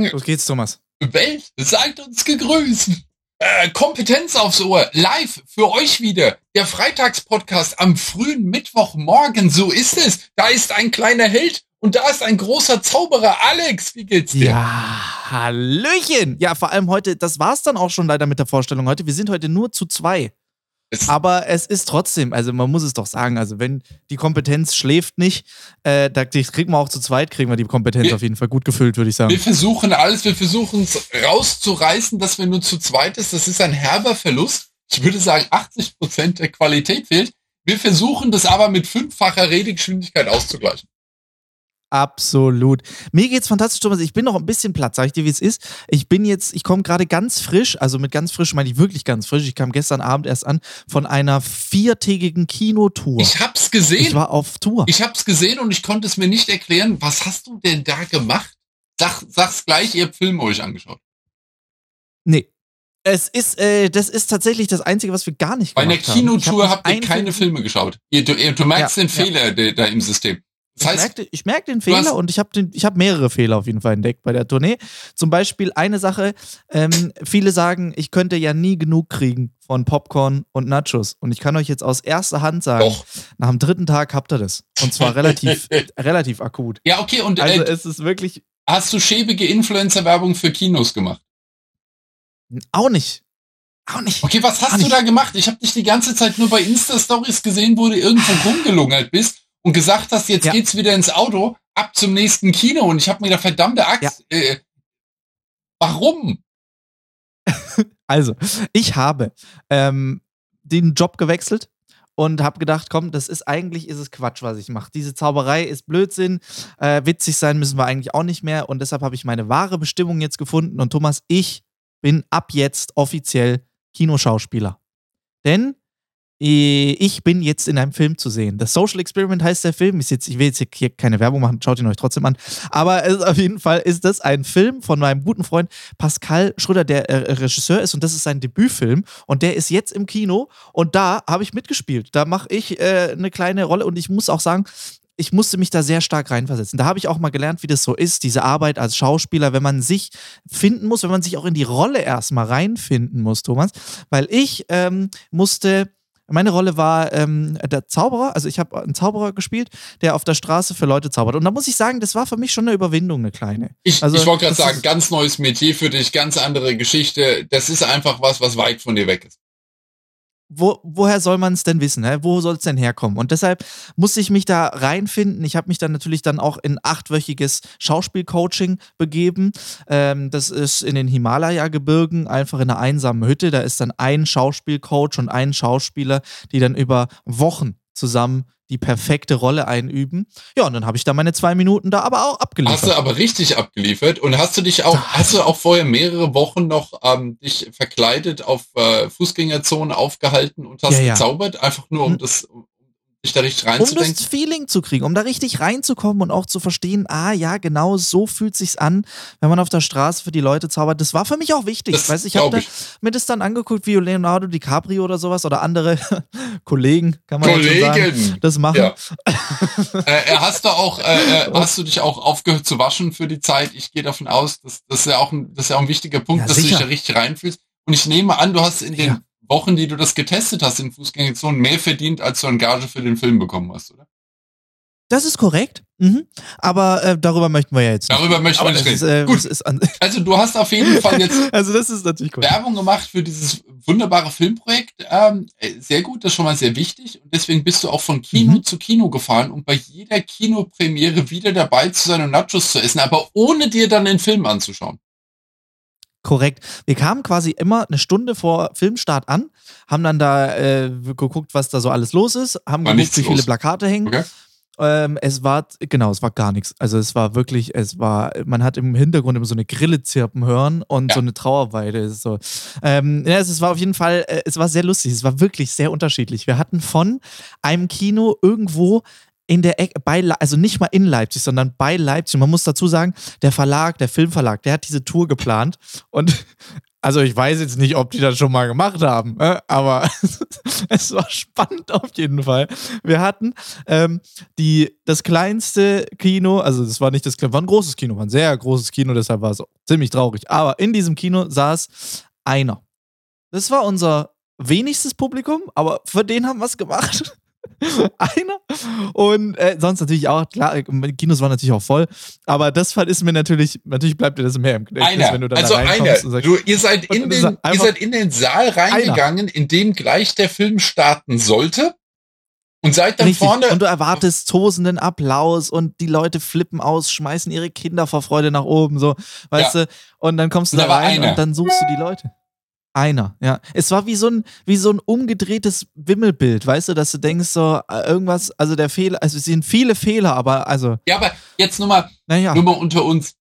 Los geht's, Thomas. Welt seid uns gegrüßt. Äh, Kompetenz aufs Ohr, live für euch wieder. Der Freitagspodcast am frühen Mittwochmorgen, so ist es. Da ist ein kleiner Held und da ist ein großer Zauberer. Alex, wie geht's dir? Ja, Hallöchen. Ja, vor allem heute, das war's dann auch schon leider mit der Vorstellung heute. Wir sind heute nur zu zwei. Es aber es ist trotzdem, also man muss es doch sagen, also wenn die Kompetenz schläft nicht, äh, da kriegen wir auch zu zweit, kriegen wir die Kompetenz wir, auf jeden Fall gut gefüllt, würde ich sagen. Wir versuchen alles, wir versuchen es rauszureißen, dass wir nur zu zweit ist. Das ist ein herber Verlust. Ich würde sagen, 80 Prozent der Qualität fehlt. Wir versuchen das aber mit fünffacher Redegeschwindigkeit auszugleichen. Absolut. Mir geht's fantastisch, Thomas. Ich bin noch ein bisschen platt, sag ich dir, wie es ist. Ich bin jetzt, ich komme gerade ganz frisch, also mit ganz frisch meine ich wirklich ganz frisch. Ich kam gestern Abend erst an von einer viertägigen Kinotour. Ich hab's gesehen. Ich war auf Tour. Ich hab's gesehen und ich konnte es mir nicht erklären. Was hast du denn da gemacht? Sag, sag's gleich, ihr habt Film euch angeschaut. Nee. Es ist, äh, das ist tatsächlich das Einzige, was wir gar nicht gemacht haben. Bei einer Kinotour habt ihr keine Film Filme geschaut. Ihr, du, du merkst ja, den Fehler ja. da im System. Das heißt, ich merke, ich merke den Fehler und ich habe hab mehrere Fehler auf jeden Fall entdeckt bei der Tournee. Zum Beispiel eine Sache, ähm, viele sagen, ich könnte ja nie genug kriegen von Popcorn und Nachos. Und ich kann euch jetzt aus erster Hand sagen, Doch. nach dem dritten Tag habt ihr das. Und zwar relativ, relativ akut. Ja, okay, und also äh, es ist wirklich. Hast du schäbige Influencer-Werbung für Kinos gemacht? Auch nicht. Auch nicht. Okay, was hast du da gemacht? Ich habe dich die ganze Zeit nur bei Insta-Stories gesehen, wo du irgendwo rumgelungert bist und gesagt hast, jetzt ja. geht's wieder ins Auto, ab zum nächsten Kino. Und ich habe mir da verdammte Axt. Ja. Äh, warum? also, ich habe ähm, den Job gewechselt und habe gedacht, komm, das ist eigentlich ist es Quatsch, was ich mache. Diese Zauberei ist Blödsinn. Äh, witzig sein müssen wir eigentlich auch nicht mehr. Und deshalb habe ich meine wahre Bestimmung jetzt gefunden. Und Thomas, ich bin ab jetzt offiziell Kinoschauspieler. Denn ich bin jetzt in einem Film zu sehen. Das Social Experiment heißt der Film. Ist jetzt, ich will jetzt hier keine Werbung machen, schaut ihn euch trotzdem an. Aber auf jeden Fall ist das ein Film von meinem guten Freund Pascal Schröder, der äh, Regisseur ist. Und das ist sein Debütfilm. Und der ist jetzt im Kino. Und da habe ich mitgespielt. Da mache ich äh, eine kleine Rolle. Und ich muss auch sagen, ich musste mich da sehr stark reinversetzen. Da habe ich auch mal gelernt, wie das so ist, diese Arbeit als Schauspieler, wenn man sich finden muss, wenn man sich auch in die Rolle erstmal reinfinden muss, Thomas. Weil ich ähm, musste meine Rolle war ähm, der Zauberer. Also ich habe einen Zauberer gespielt, der auf der Straße für Leute zaubert. Und da muss ich sagen, das war für mich schon eine Überwindung, eine kleine. Ich, also, ich wollte gerade sagen, ganz neues Metier für dich, ganz andere Geschichte. Das ist einfach was, was weit von dir weg ist wo, woher soll man es denn wissen? Hä? Wo soll es denn herkommen? Und deshalb musste ich mich da reinfinden. Ich habe mich dann natürlich dann auch in achtwöchiges Schauspielcoaching begeben. Ähm, das ist in den Himalaya-Gebirgen, einfach in einer einsamen Hütte. Da ist dann ein Schauspielcoach und ein Schauspieler, die dann über Wochen zusammen die perfekte Rolle einüben. Ja, und dann habe ich da meine zwei Minuten da aber auch abgeliefert. Hast du aber richtig abgeliefert und hast du dich auch, hast du auch vorher mehrere Wochen noch ähm, dich verkleidet auf äh, Fußgängerzonen aufgehalten und hast ja, ja. gezaubert, einfach nur um hm. das, sich da richtig reinzudenken? Um das Feeling zu kriegen, um da richtig reinzukommen und auch zu verstehen, ah ja, genau so fühlt sich's an, wenn man auf der Straße für die Leute zaubert. Das war für mich auch wichtig. Das weißt, ich habe mir das dann angeguckt, wie Leonardo DiCaprio oder sowas oder andere Kollegen, kann man Kollegen. sagen, das machen. Ja. äh, hast du auch, äh, äh, hast du dich auch aufgehört zu waschen für die Zeit? Ich gehe davon aus, dass das ist ja auch ein, das ist ja auch ein wichtiger Punkt, ja, dass du dich da richtig reinfühlst. Und ich nehme an, du hast in den ja. Wochen, die du das getestet hast in Fußgängerzonen, mehr verdient, als du an Gage für den Film bekommen hast, oder? Das ist korrekt. Mhm. Aber äh, darüber möchten wir ja jetzt nicht. Darüber möchten wir nicht reden. Ist, äh, Gut. also du hast auf jeden Fall jetzt also das ist natürlich cool. Werbung gemacht für dieses wunderbare Filmprojekt. Ähm, äh, sehr gut, das ist schon mal sehr wichtig. Und deswegen bist du auch von Kino mhm. zu Kino gefahren, um bei jeder Kinopremiere wieder dabei zu sein und Nachos zu essen, aber ohne dir dann den Film anzuschauen. Korrekt. Wir kamen quasi immer eine Stunde vor Filmstart an, haben dann da äh, geguckt, was da so alles los ist, haben war geguckt, wie viele los. Plakate hängen. Okay. Ähm, es war, genau, es war gar nichts. Also es war wirklich, es war, man hat im Hintergrund immer so eine Grille zirpen hören und ja. so eine Trauerweide. So. Ähm, ja, es, es war auf jeden Fall, äh, es war sehr lustig. Es war wirklich sehr unterschiedlich. Wir hatten von einem Kino irgendwo in der Ecke, bei, also nicht mal in Leipzig, sondern bei Leipzig. Man muss dazu sagen, der Verlag, der Filmverlag, der hat diese Tour geplant und also ich weiß jetzt nicht, ob die das schon mal gemacht haben, äh, aber es war spannend auf jeden Fall. Wir hatten ähm, die, das kleinste Kino, also das war nicht das war ein großes Kino, war ein sehr großes Kino, deshalb war es ziemlich traurig. Aber in diesem Kino saß einer. Das war unser wenigstes Publikum, aber für den haben wir es gemacht. einer. Und äh, sonst natürlich auch, klar, Kinos waren natürlich auch voll, aber das Fall ist mir natürlich, natürlich bleibt dir das mehr im Gedächtnis, wenn du da Also einer. Du, ihr, seid in den, ihr seid in den Saal reingegangen, einer. in dem gleich der Film starten sollte. Und seid dann Richtig. vorne. Und du erwartest tosenden Applaus und die Leute flippen aus, schmeißen ihre Kinder vor Freude nach oben, so, weißt ja. du? Und dann kommst du da, da rein und dann suchst du die Leute. Einer, ja. Es war wie so ein, wie so ein umgedrehtes Wimmelbild, weißt du, dass du denkst, so, äh, irgendwas, also der Fehler, also es sind viele Fehler, aber also. Ja, aber jetzt nur mal, naja. nur mal unter uns.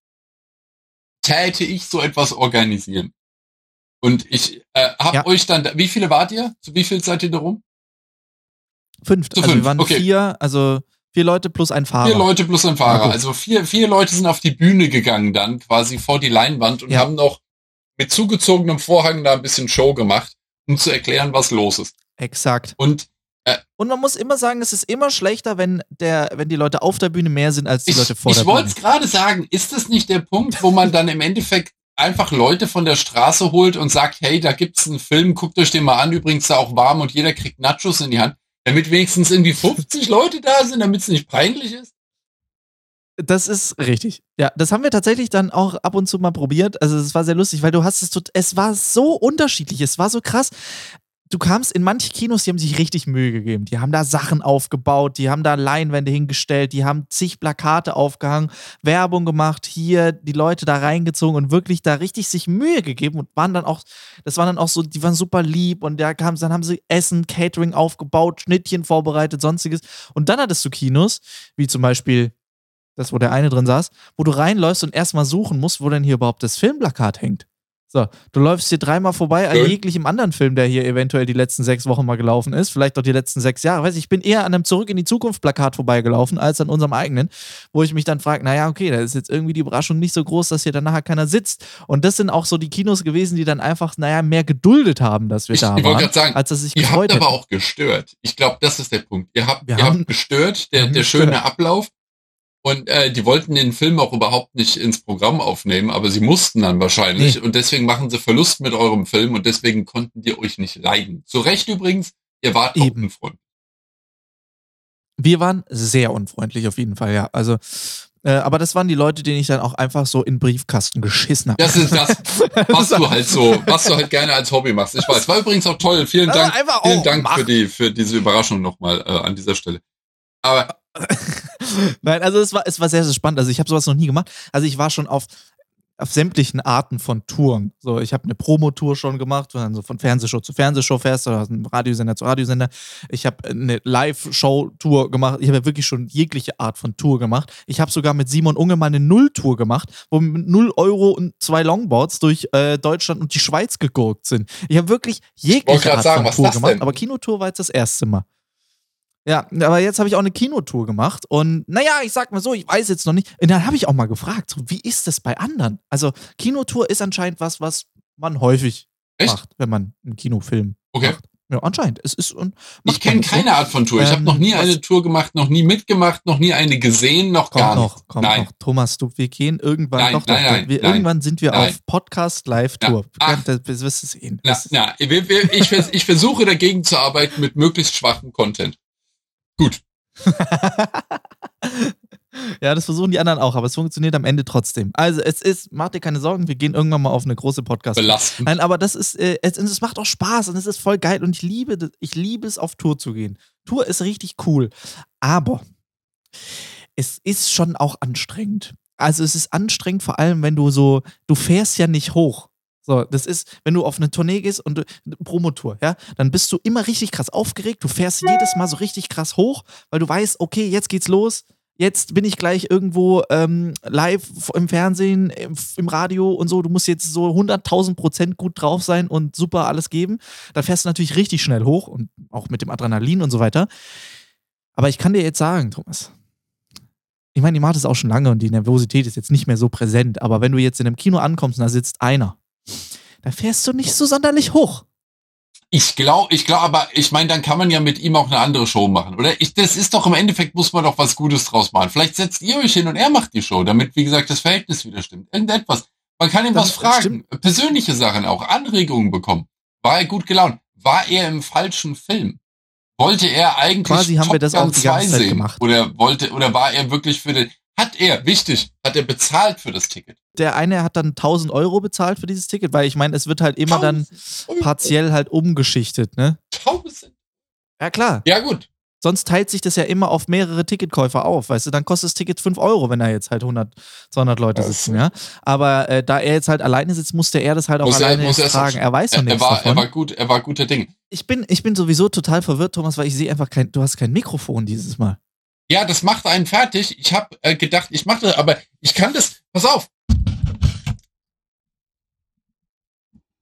Täte ich so etwas organisieren? Und ich äh, hab ja. euch dann, wie viele wart ihr? Zu wie viel seid ihr da rum? Fünf. Zu also fünf. wir waren okay. vier, also vier Leute plus ein Fahrer. Vier Leute plus ein Fahrer. Also vier, vier Leute sind auf die Bühne gegangen dann, quasi vor die Leinwand und ja. haben noch mit zugezogenem Vorhang da ein bisschen Show gemacht, um zu erklären, was los ist. Exakt. Und äh, und man muss immer sagen, es ist immer schlechter, wenn der, wenn die Leute auf der Bühne mehr sind als die ich, Leute vor der Bühne. Ich wollte es gerade sagen, ist das nicht der Punkt, wo man dann im Endeffekt einfach Leute von der Straße holt und sagt, hey, da gibt's einen Film, guckt euch den mal an, übrigens da auch warm und jeder kriegt Nachos in die Hand, damit wenigstens irgendwie 50 Leute da sind, damit es nicht peinlich ist? Das ist richtig. Ja, das haben wir tatsächlich dann auch ab und zu mal probiert. Also es war sehr lustig, weil du hast es, es war so unterschiedlich, es war so krass. Du kamst in manche Kinos, die haben sich richtig Mühe gegeben. Die haben da Sachen aufgebaut, die haben da Leinwände hingestellt, die haben zig Plakate aufgehangen, Werbung gemacht, hier die Leute da reingezogen und wirklich da richtig sich Mühe gegeben und waren dann auch, das waren dann auch so, die waren super lieb und da kam, dann haben sie Essen, Catering aufgebaut, Schnittchen vorbereitet, sonstiges. Und dann hattest du Kinos, wie zum Beispiel das, wo der eine drin saß, wo du reinläufst und erstmal suchen musst, wo denn hier überhaupt das Filmplakat hängt. So, du läufst hier dreimal vorbei an jeglichem anderen Film, der hier eventuell die letzten sechs Wochen mal gelaufen ist, vielleicht auch die letzten sechs Jahre. Weiß ich, ich bin eher an einem Zurück in die Zukunft Plakat vorbeigelaufen, als an unserem eigenen, wo ich mich dann frage, naja, okay, da ist jetzt irgendwie die Überraschung nicht so groß, dass hier dann nachher keiner sitzt. Und das sind auch so die Kinos gewesen, die dann einfach, naja, mehr geduldet haben, dass wir ich, da ich waren, sagen, als dass sich Ihr habt aber auch gestört. Ich glaube, das ist der Punkt. Ihr habt, wir ihr haben, habt gestört, der, der schöne Ablauf und äh, die wollten den Film auch überhaupt nicht ins Programm aufnehmen, aber sie mussten dann wahrscheinlich. Nee. Und deswegen machen sie Verlust mit eurem Film und deswegen konnten die euch nicht leiden. Zu Recht übrigens, ihr wart Eben. unfreundlich. Wir waren sehr unfreundlich auf jeden Fall, ja. Also, äh, aber das waren die Leute, denen ich dann auch einfach so in Briefkasten geschissen habe. Das ist das, was du halt so, was du halt gerne als Hobby machst. Ich weiß, war übrigens auch toll. Vielen Dank, vielen Dank für die, für diese Überraschung nochmal äh, an dieser Stelle. Aber Nein, also es war, es war sehr, sehr spannend. Also ich habe sowas noch nie gemacht. Also ich war schon auf, auf sämtlichen Arten von Touren. So, ich habe eine Promotour schon gemacht, wo dann so von Fernsehshow zu Fernsehshow fährst oder ein Radiosender zu Radiosender. Ich habe eine Live-Show-Tour gemacht. Ich habe ja wirklich schon jegliche Art von Tour gemacht. Ich habe sogar mit Simon Unge mal eine Null-Tour gemacht, wo wir mit 0 Euro und zwei Longboards durch äh, Deutschland und die Schweiz gegurkt sind. Ich habe wirklich jegliche Art sagen, von Tour gemacht, denn? aber Kinotour war jetzt das erste Mal. Ja, aber jetzt habe ich auch eine Kinotour gemacht und naja, ich sag mal so, ich weiß jetzt noch nicht. Und dann habe ich auch mal gefragt, so, wie ist das bei anderen? Also, Kinotour ist anscheinend was, was man häufig Echt? macht, wenn man einen Kinofilm okay. macht. Ja, anscheinend. Es ist und ich kenne keine so. Art von Tour. Ich ähm, habe noch nie eine Tour gemacht, noch nie mitgemacht, noch nie eine gesehen, noch kommt gar noch, Kommt nein. noch. Thomas, du, wir gehen irgendwann nein, doch, nein, doch, nein, wir, nein, irgendwann sind wir auf Podcast Live Tour. Ja, das wirst du sehen. Na, na, ich, ich versuche dagegen zu arbeiten mit möglichst schwachem Content. Gut. ja, das versuchen die anderen auch, aber es funktioniert am Ende trotzdem. Also es ist, mach dir keine Sorgen, wir gehen irgendwann mal auf eine große podcast. Belastend. Nein, aber das ist, äh, es, es macht auch Spaß und es ist voll geil und ich liebe, ich liebe es, auf Tour zu gehen. Tour ist richtig cool, aber es ist schon auch anstrengend. Also es ist anstrengend, vor allem wenn du so, du fährst ja nicht hoch. So, das ist, wenn du auf eine Tournee gehst und Promotour, ja, dann bist du immer richtig krass aufgeregt. Du fährst jedes Mal so richtig krass hoch, weil du weißt, okay, jetzt geht's los. Jetzt bin ich gleich irgendwo ähm, live im Fernsehen, im, im, Radio und so. Du musst jetzt so 100.000 Prozent gut drauf sein und super alles geben. Da fährst du natürlich richtig schnell hoch und auch mit dem Adrenalin und so weiter. Aber ich kann dir jetzt sagen, Thomas, ich meine, die macht es auch schon lange und die Nervosität ist jetzt nicht mehr so präsent. Aber wenn du jetzt in einem Kino ankommst und da sitzt einer, da fährst du nicht so sonderlich hoch. Ich glaube, ich glaube, aber ich meine, dann kann man ja mit ihm auch eine andere Show machen, oder? Ich, das ist doch im Endeffekt muss man doch was Gutes draus machen. Vielleicht setzt ihr euch hin und er macht die Show, damit, wie gesagt, das Verhältnis wieder stimmt. Irgendetwas. Man kann ihm das was fragen. Stimmt. Persönliche Sachen auch, Anregungen bekommen. War er gut gelaunt? War er im falschen Film? Wollte er eigentlich Quasi haben Top wir das Gun auch die ganze Zeit sehen? gemacht. Oder wollte, oder war er wirklich für den, hat er, wichtig, hat er bezahlt für das Ticket? Der eine hat dann 1000 Euro bezahlt für dieses Ticket, weil ich meine, es wird halt immer dann partiell halt umgeschichtet, ne? 1000? Ja, klar. Ja, gut. Sonst teilt sich das ja immer auf mehrere Ticketkäufer auf, weißt du? Dann kostet das Ticket 5 Euro, wenn da jetzt halt 100, 200 Leute sitzen, ja? Aber äh, da er jetzt halt alleine sitzt, musste er das halt auch muss alleine er, muss tragen. Er weiß noch nichts er war, davon. Er war gut, er war guter Ding. Ich bin, ich bin sowieso total verwirrt, Thomas, weil ich sehe einfach kein, du hast kein Mikrofon dieses Mal. Ja, das macht einen fertig. Ich habe äh, gedacht, ich mache das, aber ich kann das. Pass auf.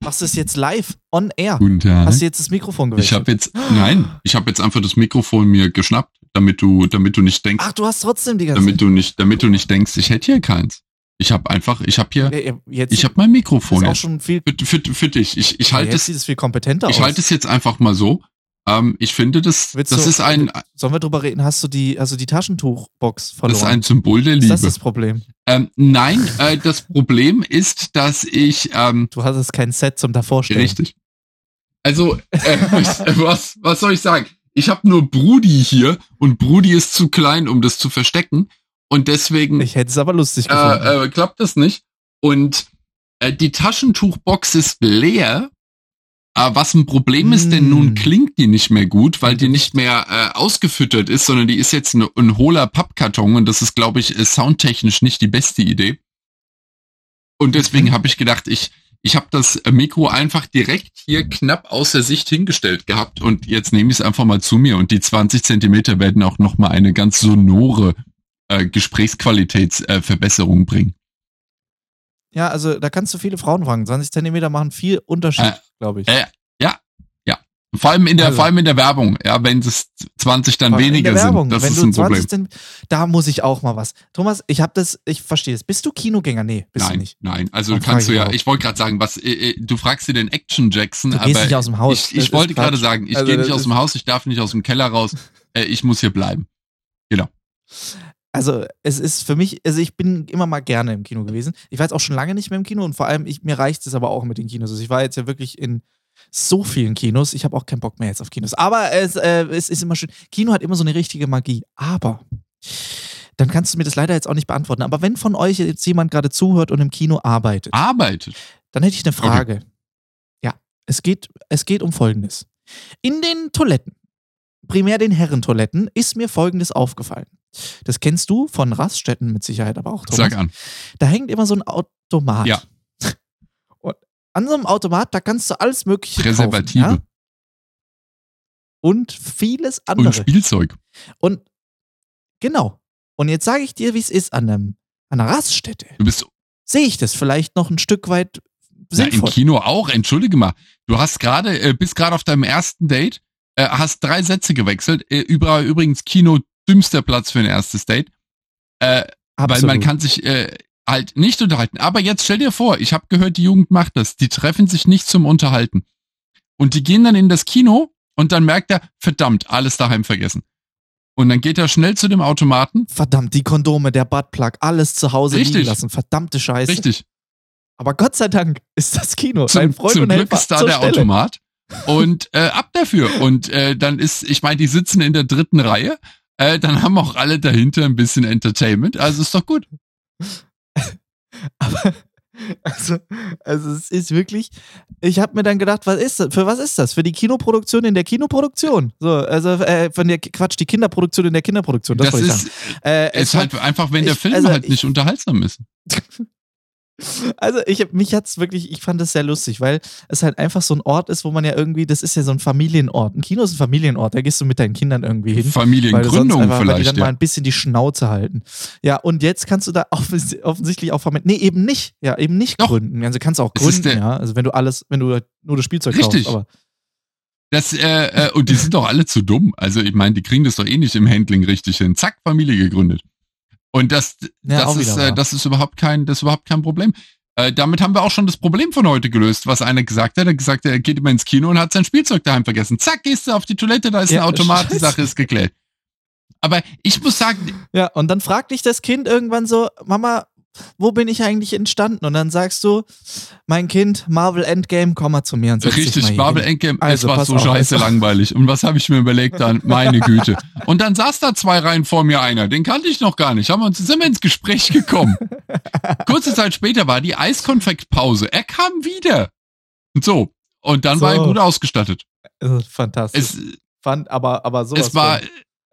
Machst du es jetzt live on air? Guten Tag. Hast du jetzt das Mikrofon gewechselt? Ich habe jetzt nein, ich habe jetzt einfach das Mikrofon mir geschnappt, damit du damit du nicht denkst. Ach, du hast trotzdem die ganze Damit du nicht damit du nicht denkst, ich hätte hier keins. Ich habe einfach, ich habe hier, ja, jetzt, ich habe mein Mikrofon. Ist auch schon viel für, für, für dich. Ich, ich halte es. Sieht es viel kompetenter ich halte es jetzt einfach mal so. Ähm, ich finde, das, Willst das du, ist ein. Sollen wir drüber reden? Hast du die, also die Taschentuchbox verloren? Das ist ein Symbol der Liebe. Ist das das Problem? Ähm, nein, äh, das Problem ist, dass ich. Ähm, du hattest kein Set zum davorstellen. Richtig. Also, äh, was, was soll ich sagen? Ich habe nur Brudi hier und Brudi ist zu klein, um das zu verstecken. Und deswegen. Ich hätte es aber lustig gefunden. Äh, äh, klappt das nicht. Und äh, die Taschentuchbox ist leer aber ah, was ein Problem ist, denn nun hm. klingt die nicht mehr gut, weil die nicht mehr äh, ausgefüttert ist, sondern die ist jetzt ein, ein hohler Pappkarton und das ist, glaube ich, äh, soundtechnisch nicht die beste Idee. Und deswegen habe ich gedacht, ich, ich habe das Mikro einfach direkt hier knapp aus der Sicht hingestellt gehabt und jetzt nehme ich es einfach mal zu mir und die 20 Zentimeter werden auch nochmal eine ganz sonore äh, Gesprächsqualitätsverbesserung äh, bringen. Ja, also da kannst du viele Frauen fragen. 20 Zentimeter machen viel Unterschied, äh, glaube ich. Äh, ja, ja. Vor allem in der, also, vor allem in der Werbung. Ja, wenn es 20 dann weniger sind, das ist ein Problem. Sind, da muss ich auch mal was. Thomas, ich habe das, ich verstehe es. Bist du Kinogänger? Nee, bist nein, du nicht. Nein, also Dann kannst du ja, ich wollte gerade sagen, was, äh, äh, du fragst dir den Action Jackson, du gehst aber nicht aus dem Haus. ich, ich wollte gerade sagen, ich also, gehe nicht aus dem Haus, ich darf nicht aus dem Keller raus, äh, ich muss hier bleiben. Genau also es ist für mich, also ich bin immer mal gerne im Kino gewesen. Ich war jetzt auch schon lange nicht mehr im Kino und vor allem, ich, mir reicht es aber auch mit den Kinos. Also ich war jetzt ja wirklich in so vielen Kinos. Ich habe auch keinen Bock mehr jetzt auf Kinos. Aber es, äh, es ist immer schön. Kino hat immer so eine richtige Magie. Aber dann kannst du mir das leider jetzt auch nicht beantworten. Aber wenn von euch jetzt jemand gerade zuhört und im Kino arbeitet. Arbeitet? Dann hätte ich eine Frage. Okay. Ja, es geht, es geht um Folgendes. In den Toiletten, primär den Herrentoiletten, ist mir Folgendes aufgefallen. Das kennst du von Raststätten mit Sicherheit, aber auch. Thomas. Sag an. Da hängt immer so ein Automat. Ja. Und an so einem Automat, da kannst du alles Mögliche Präservative. Kaufen, ja? Und vieles andere. Und Spielzeug. Und genau. Und jetzt sage ich dir, wie es ist an, einem, an einer Raststätte. Du bist. Sehe ich das vielleicht noch ein Stück weit sinnvoll. Ja, im Kino auch. Entschuldige mal. Du hast gerade, äh, bist gerade auf deinem ersten Date, äh, hast drei Sätze gewechselt. Äh, überall übrigens Kino dümmster Platz für ein erstes Date. Äh, weil man kann sich äh, halt nicht unterhalten. Aber jetzt stell dir vor, ich habe gehört, die Jugend macht das. Die treffen sich nicht zum Unterhalten. Und die gehen dann in das Kino und dann merkt er, verdammt, alles daheim vergessen. Und dann geht er schnell zu dem Automaten. Verdammt, die Kondome, der Buttplug, alles zu Hause Richtig. liegen lassen. Verdammte Scheiße. Richtig. Aber Gott sei Dank ist das Kino. Zum, Freund zum und Glück ist da der Stelle. Automat. Und äh, ab dafür. Und äh, dann ist, ich meine, die sitzen in der dritten Reihe äh, dann haben auch alle dahinter ein bisschen Entertainment. Also ist doch gut. Aber also, also es ist wirklich, ich habe mir dann gedacht, was ist das? Für was ist das? Für die Kinoproduktion in der Kinoproduktion. So, also äh, von der Quatsch, die Kinderproduktion in der Kinderproduktion. Das, das ist, äh, ist halt einfach, wenn der Film also, halt nicht ich, unterhaltsam ist. Also ich mich hat's wirklich, ich fand das sehr lustig, weil es halt einfach so ein Ort ist, wo man ja irgendwie, das ist ja so ein Familienort. Ein Kino ist ein Familienort, da gehst du mit deinen Kindern irgendwie hin. Familiengründung einfach, vielleicht. Weil die dann ja. mal ein bisschen die Schnauze halten. Ja, und jetzt kannst du da offens offensichtlich auch vermeiden. Nee, eben nicht. Ja, eben nicht Doch. gründen. Also kannst du auch gründen, ja. Also wenn du alles, wenn du nur das Spielzeug Richtig. kaufst. Aber das, äh, äh, und die sind doch alle zu dumm. Also ich meine, die kriegen das doch eh nicht im Handling richtig hin. Zack, Familie gegründet. Und das, ja, das ist, äh, das ist überhaupt kein, das ist überhaupt kein Problem. Äh, damit haben wir auch schon das Problem von heute gelöst, was einer gesagt hat. Er hat gesagt, er geht immer ins Kino und hat sein Spielzeug daheim vergessen. Zack, gehst du auf die Toilette, da ist ja, ein Automat, die Sache ist geklärt. Aber ich muss sagen. Ja, und dann fragt dich das Kind irgendwann so, Mama, wo bin ich eigentlich entstanden? Und dann sagst du, mein Kind, Marvel Endgame, komm mal zu mir und setz Richtig, dich mal Marvel hin. Endgame, also, es war so auf, scheiße langweilig. Und was habe ich mir überlegt dann? Meine Güte. Und dann saß da zwei Reihen vor mir einer, den kannte ich noch gar nicht. Haben wir uns, sind wir ins Gespräch gekommen. Kurze Zeit später war die Eiskonfektpause. Er kam wieder. Und so. Und dann so. war er gut ausgestattet. Fantastisch. Es, Fand, aber, aber so. Es war,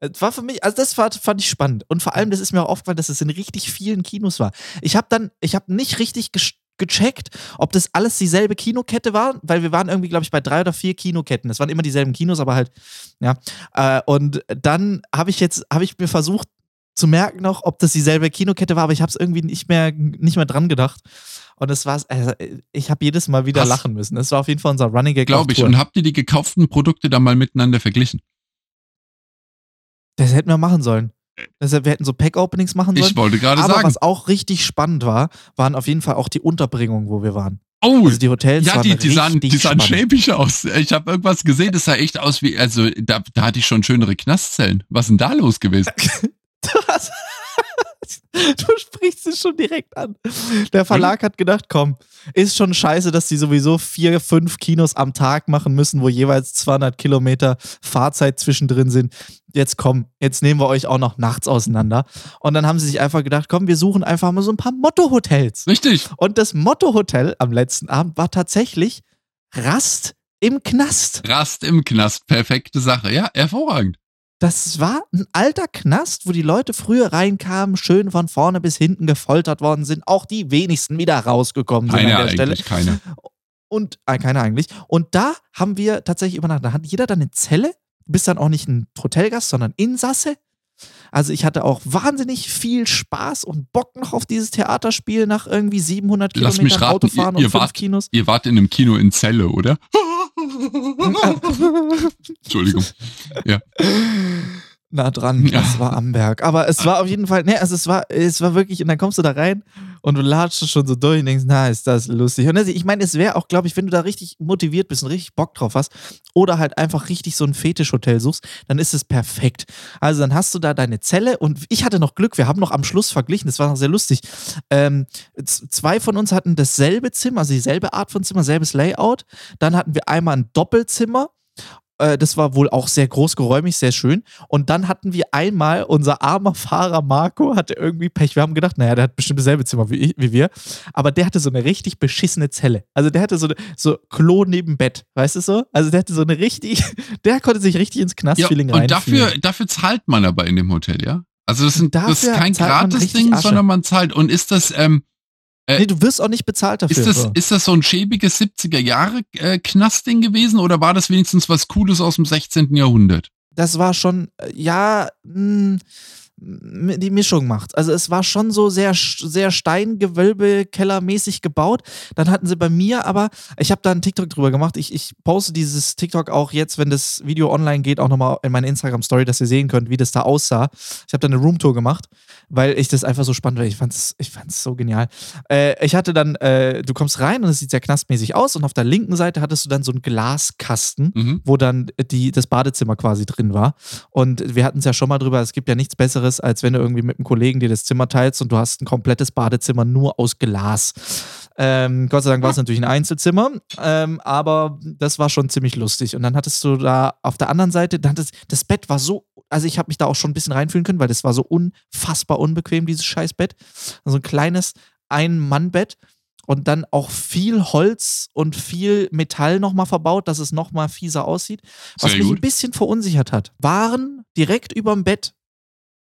es war für mich, also das war, fand ich spannend. Und vor allem, das ist mir auch aufgefallen, dass es in richtig vielen Kinos war. Ich habe dann, ich habe nicht richtig gecheckt, ob das alles dieselbe Kinokette war, weil wir waren irgendwie, glaube ich, bei drei oder vier Kinoketten. Es waren immer dieselben Kinos, aber halt, ja. Äh, und dann habe ich jetzt, habe ich mir versucht zu merken noch, ob das dieselbe Kinokette war, aber ich habe es irgendwie nicht mehr, nicht mehr dran gedacht. Und es war, also ich habe jedes Mal wieder Krass. lachen müssen. Es war auf jeden Fall unser Running Gag. Glaube ich. Und habt ihr die gekauften Produkte dann mal miteinander verglichen? Das hätten wir machen sollen. Deshalb, wir hätten so Pack-Openings machen sollen. Ich wollte gerade sagen. Aber was auch richtig spannend war, waren auf jeden Fall auch die Unterbringungen, wo wir waren. Oh, also die Hotels ja, die, die sahen, die sahen schäbig aus. Ich habe irgendwas gesehen, das sah echt aus wie, also da, da hatte ich schon schönere Knastzellen. Was ist denn da los gewesen? Du sprichst es schon direkt an. Der Verlag hat gedacht, komm, ist schon scheiße, dass die sowieso vier, fünf Kinos am Tag machen müssen, wo jeweils 200 Kilometer Fahrzeit zwischendrin sind. Jetzt komm, jetzt nehmen wir euch auch noch nachts auseinander. Und dann haben sie sich einfach gedacht, komm, wir suchen einfach mal so ein paar Motto-Hotels. Richtig. Und das Motto-Hotel am letzten Abend war tatsächlich Rast im Knast. Rast im Knast, perfekte Sache. Ja, hervorragend. Das war ein alter Knast, wo die Leute früher reinkamen, schön von vorne bis hinten gefoltert worden sind. Auch die wenigsten wieder rausgekommen keine sind an der Stelle. Keine. Und äh, keine eigentlich. Und da haben wir tatsächlich übernachtet. Da hat jeder dann eine Zelle. Du bist dann auch nicht ein Hotelgast, sondern Insasse. Also ich hatte auch wahnsinnig viel Spaß und Bock noch auf dieses Theaterspiel nach irgendwie 700 Lass Kilometern mich raten, Autofahren ihr, ihr und fünf wart, Kinos. Ihr wart in einem Kino in Celle, oder? Entschuldigung. Ja nah dran. Ja. Das war Amberg. Aber es war auf jeden Fall, ne, also es war, es war wirklich, und dann kommst du da rein und du latschst schon so durch und denkst, na, ist das lustig. Und also, ich meine, es wäre auch, glaube ich, wenn du da richtig motiviert bist und richtig Bock drauf hast oder halt einfach richtig so ein Fetischhotel suchst, dann ist es perfekt. Also dann hast du da deine Zelle und ich hatte noch Glück, wir haben noch am Schluss verglichen, das war noch sehr lustig. Ähm, zwei von uns hatten dasselbe Zimmer, also dieselbe Art von Zimmer, selbes Layout. Dann hatten wir einmal ein Doppelzimmer äh, das war wohl auch sehr groß, geräumig, sehr schön. Und dann hatten wir einmal, unser armer Fahrer Marco hatte irgendwie Pech. Wir haben gedacht, naja, der hat bestimmt dasselbe Zimmer wie, ich, wie wir. Aber der hatte so eine richtig beschissene Zelle. Also der hatte so, eine, so Klo neben Bett, weißt du so? Also der hatte so eine richtig, der konnte sich richtig ins Knastfeeling ja, Und dafür, dafür zahlt man aber in dem Hotel, ja? Also das, sind, das ist kein Gratis-Ding, sondern man zahlt. Und ist das, ähm, äh, nee, du wirst auch nicht bezahlt dafür. Ist das, so. ist das so ein schäbiges 70er-Jahre-Knastding äh, gewesen oder war das wenigstens was Cooles aus dem 16. Jahrhundert? Das war schon, äh, ja, mh, hm, die Mischung macht. Also es war schon so sehr, sehr Steingewölbe-Kellermäßig gebaut. Dann hatten sie bei mir aber, ich habe da einen TikTok drüber gemacht. Ich, ich poste dieses TikTok auch jetzt, wenn das Video online geht, auch nochmal in meine Instagram-Story, dass ihr sehen könnt, wie das da aussah. Ich habe da eine Roomtour gemacht, weil ich das einfach so spannend war. Ich fand es ich fand's so genial. Äh, ich hatte dann, äh, du kommst rein und es sieht sehr knastmäßig aus und auf der linken Seite hattest du dann so einen Glaskasten, mhm. wo dann die, das Badezimmer quasi drin war. Und wir hatten es ja schon mal drüber, es gibt ja nichts Besseres anderes, als wenn du irgendwie mit einem Kollegen dir das Zimmer teilst und du hast ein komplettes Badezimmer nur aus Glas. Ähm, Gott sei Dank war es natürlich ein Einzelzimmer, ähm, aber das war schon ziemlich lustig. Und dann hattest du da auf der anderen Seite, dann das, das Bett war so, also ich habe mich da auch schon ein bisschen reinfühlen können, weil das war so unfassbar unbequem, dieses Scheißbett. Also ein kleines Ein-Mann-Bett und dann auch viel Holz und viel Metall nochmal verbaut, dass es nochmal fieser aussieht. Was mich ein bisschen verunsichert hat, waren direkt über dem Bett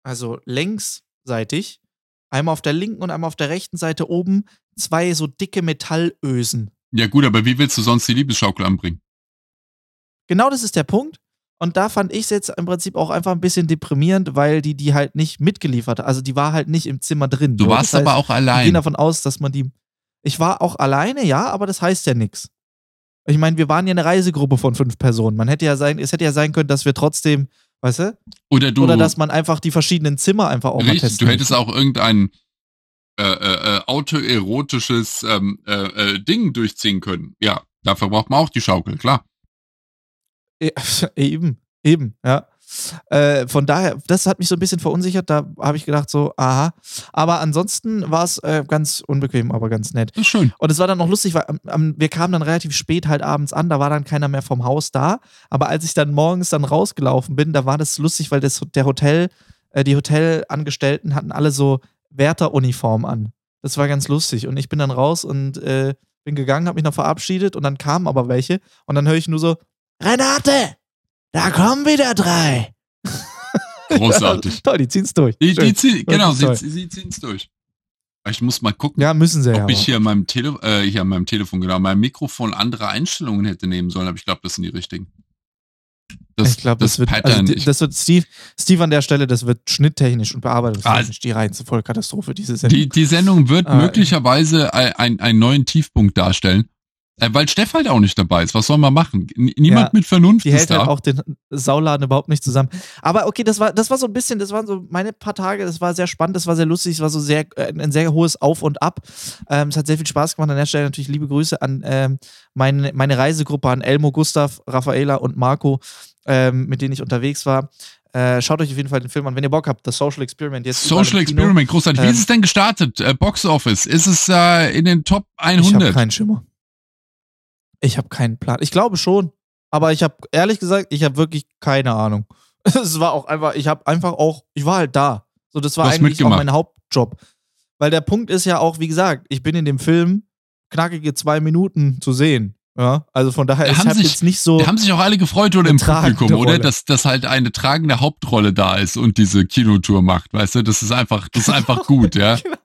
also längsseitig, einmal auf der linken und einmal auf der rechten Seite oben zwei so dicke Metallösen. Ja gut, aber wie willst du sonst die Liebesschaukel anbringen? Genau das ist der Punkt. Und da fand ich es jetzt im Prinzip auch einfach ein bisschen deprimierend, weil die die halt nicht mitgeliefert hat. Also die war halt nicht im Zimmer drin. Du warst das heißt, aber auch allein. Ich gehe davon aus, dass man die. Ich war auch alleine, ja, aber das heißt ja nichts. Ich meine, wir waren ja eine Reisegruppe von fünf Personen. Man hätte ja sein, es hätte ja sein können, dass wir trotzdem Weißt du? Oder du. Oder dass man einfach die verschiedenen Zimmer einfach auch richtig, mal testet. Du hättest auch irgendeinen äh, äh, äh, autoerotisches ähm, äh, äh, Ding durchziehen können. Ja, dafür braucht man auch die Schaukel, klar. Ja, eben, eben, ja. Äh, von daher, das hat mich so ein bisschen verunsichert. Da habe ich gedacht, so, aha. Aber ansonsten war es äh, ganz unbequem, aber ganz nett. Schön. Und es war dann noch lustig, weil ähm, wir kamen dann relativ spät halt abends an, da war dann keiner mehr vom Haus da. Aber als ich dann morgens dann rausgelaufen bin, da war das lustig, weil das, der Hotel, äh, die Hotelangestellten hatten alle so Wärteruniform an. Das war ganz lustig. Und ich bin dann raus und äh, bin gegangen, habe mich noch verabschiedet und dann kamen aber welche. Und dann höre ich nur so, Renate, da kommen wieder drei. Großartig. ja, toll, die ziehen's durch. Die, die ziehen, genau, sie, sie ziehen's durch. Ich muss mal gucken, ja, müssen sie ob ja ich hier an, meinem Tele äh, hier an meinem Telefon, genau, mein Mikrofon andere Einstellungen hätte nehmen sollen, aber ich glaube, das sind die richtigen. Das, ich glaube, das, das, wird, also, das wird Steve, Steve an der Stelle, das wird schnitttechnisch und bearbeitungstechnisch ah, die reinste Vollkatastrophe, diese Sendung. Die, die Sendung wird ah, möglicherweise ein, ein, einen neuen Tiefpunkt darstellen. Äh, weil Steff halt auch nicht dabei ist. Was soll man machen? Niemand ja, mit Vernunft die hält halt auch den Sauladen überhaupt nicht zusammen. Aber okay, das war, das war so ein bisschen, das waren so meine paar Tage, das war sehr spannend, das war sehr lustig, es war so sehr, äh, ein sehr hohes Auf und Ab. Ähm, es hat sehr viel Spaß gemacht. An der Stelle natürlich liebe Grüße an ähm, meine, meine Reisegruppe, an Elmo, Gustav, Raffaela und Marco, ähm, mit denen ich unterwegs war. Äh, schaut euch auf jeden Fall den Film an, wenn ihr Bock habt. The Social Experiment. Jetzt Social Experiment, großartig. Wie ist ähm, es denn gestartet? Äh, Box Office. Ist es äh, in den Top 100? Ich habe keinen Schimmer. Ich habe keinen Plan. Ich glaube schon. Aber ich habe, ehrlich gesagt, ich habe wirklich keine Ahnung. Es war auch einfach, ich habe einfach auch, ich war halt da. So, das war eigentlich mitgemacht. auch mein Hauptjob. Weil der Punkt ist ja auch, wie gesagt, ich bin in dem Film knackige zwei Minuten zu sehen. Ja, also von daher, da ich habe jetzt nicht so. Da haben sich auch alle gefreut oder im Publikum, oder? Dass, dass halt eine tragende Hauptrolle da ist und diese Kinotour macht, weißt du? Das ist einfach, das ist einfach gut, ja. genau.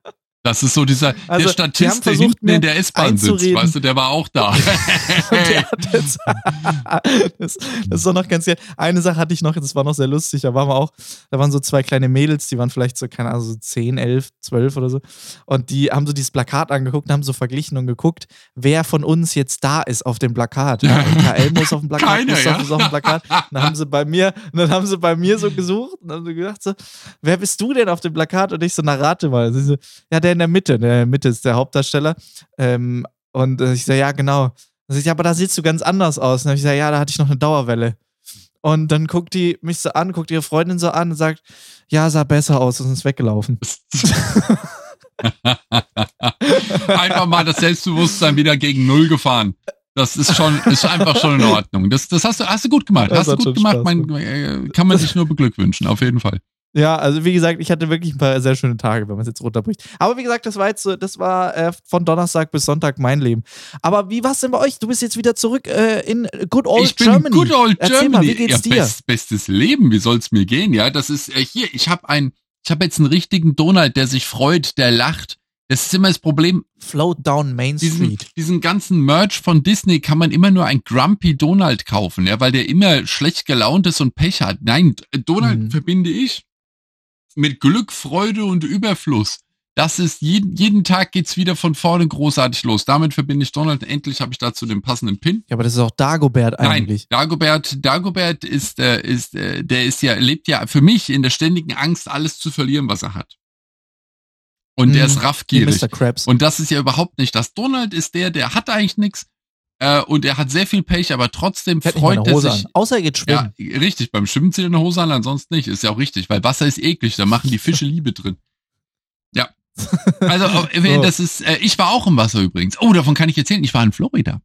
Das ist so dieser also, der Statist, der hinten in der S-Bahn sitzt, weißt du, der war auch da. jetzt, das, das ist doch noch ganz geil. Eine Sache hatte ich noch, das war noch sehr lustig, da waren wir auch, da waren so zwei kleine Mädels, die waren vielleicht so, keine Ahnung, so 10, 11, 12 oder so. Und die haben so dieses Plakat angeguckt und haben so verglichen und geguckt, wer von uns jetzt da ist auf dem Plakat. Ja, KL muss auf dem Plakat, Keine, Gustav ja? ist auf dem Plakat. dann haben sie bei mir, dann haben sie bei mir so gesucht und haben so gedacht so, wer bist du denn auf dem Plakat? Und ich so, na rate mal. So, ja, der in der Mitte. In der Mitte ist der Hauptdarsteller. Ähm, und äh, ich sage, ja, genau. Dann ich, ja, aber da siehst du ganz anders aus. Und dann habe ich gesagt, ja, da hatte ich noch eine Dauerwelle. Und dann guckt die mich so an, guckt ihre Freundin so an und sagt, ja, sah besser aus und ist weggelaufen. einfach mal das Selbstbewusstsein wieder gegen Null gefahren. Das ist schon, ist einfach schon in Ordnung. Das, das hast du, hast du gut gemacht. Das hast du gut gemacht. Mein, äh, kann man sich nur beglückwünschen, auf jeden Fall. Ja, also wie gesagt, ich hatte wirklich ein paar sehr schöne Tage, wenn man es jetzt runterbricht. Aber wie gesagt, das war jetzt so, das war äh, von Donnerstag bis Sonntag mein Leben. Aber wie war es denn bei euch? Du bist jetzt wieder zurück äh, in Good Old ich Germany. Bin Good Old Erzähl Germany. Mal, wie geht's ja, dir? Best, bestes Leben, wie soll es mir gehen? Ja, das ist äh, hier, ich habe ein, ich habe jetzt einen richtigen Donald, der sich freut, der lacht. Das ist immer das Problem. Float down Main Street. Diesen, diesen ganzen Merch von Disney kann man immer nur ein Grumpy Donald kaufen, ja, weil der immer schlecht gelaunt ist und Pech hat. Nein, Donald mhm. verbinde ich mit Glück, Freude und Überfluss. Das ist jeden, jeden Tag geht's wieder von vorne großartig los. Damit verbinde ich Donald. Endlich habe ich dazu den passenden Pin. Ja, aber das ist auch Dagobert eigentlich. Nein, Dagobert, Dagobert ist, äh, ist, äh, der ist ja, lebt ja für mich in der ständigen Angst, alles zu verlieren, was er hat. Und mm, der ist raffgierig. Und das ist ja überhaupt nicht das. Donald ist der, der hat eigentlich nichts. Äh, und er hat sehr viel Pech, aber trotzdem Fährt freut er sich. An. Außer er geht schwimmen. Ja, richtig. Beim Schwimmen zieht er eine Hose an, ansonsten nicht. Ist ja auch richtig, weil Wasser ist eklig. Da machen die Fische Liebe drin. Ja. Also, so. das ist, äh, ich war auch im Wasser übrigens. Oh, davon kann ich erzählen. Ich war in Florida.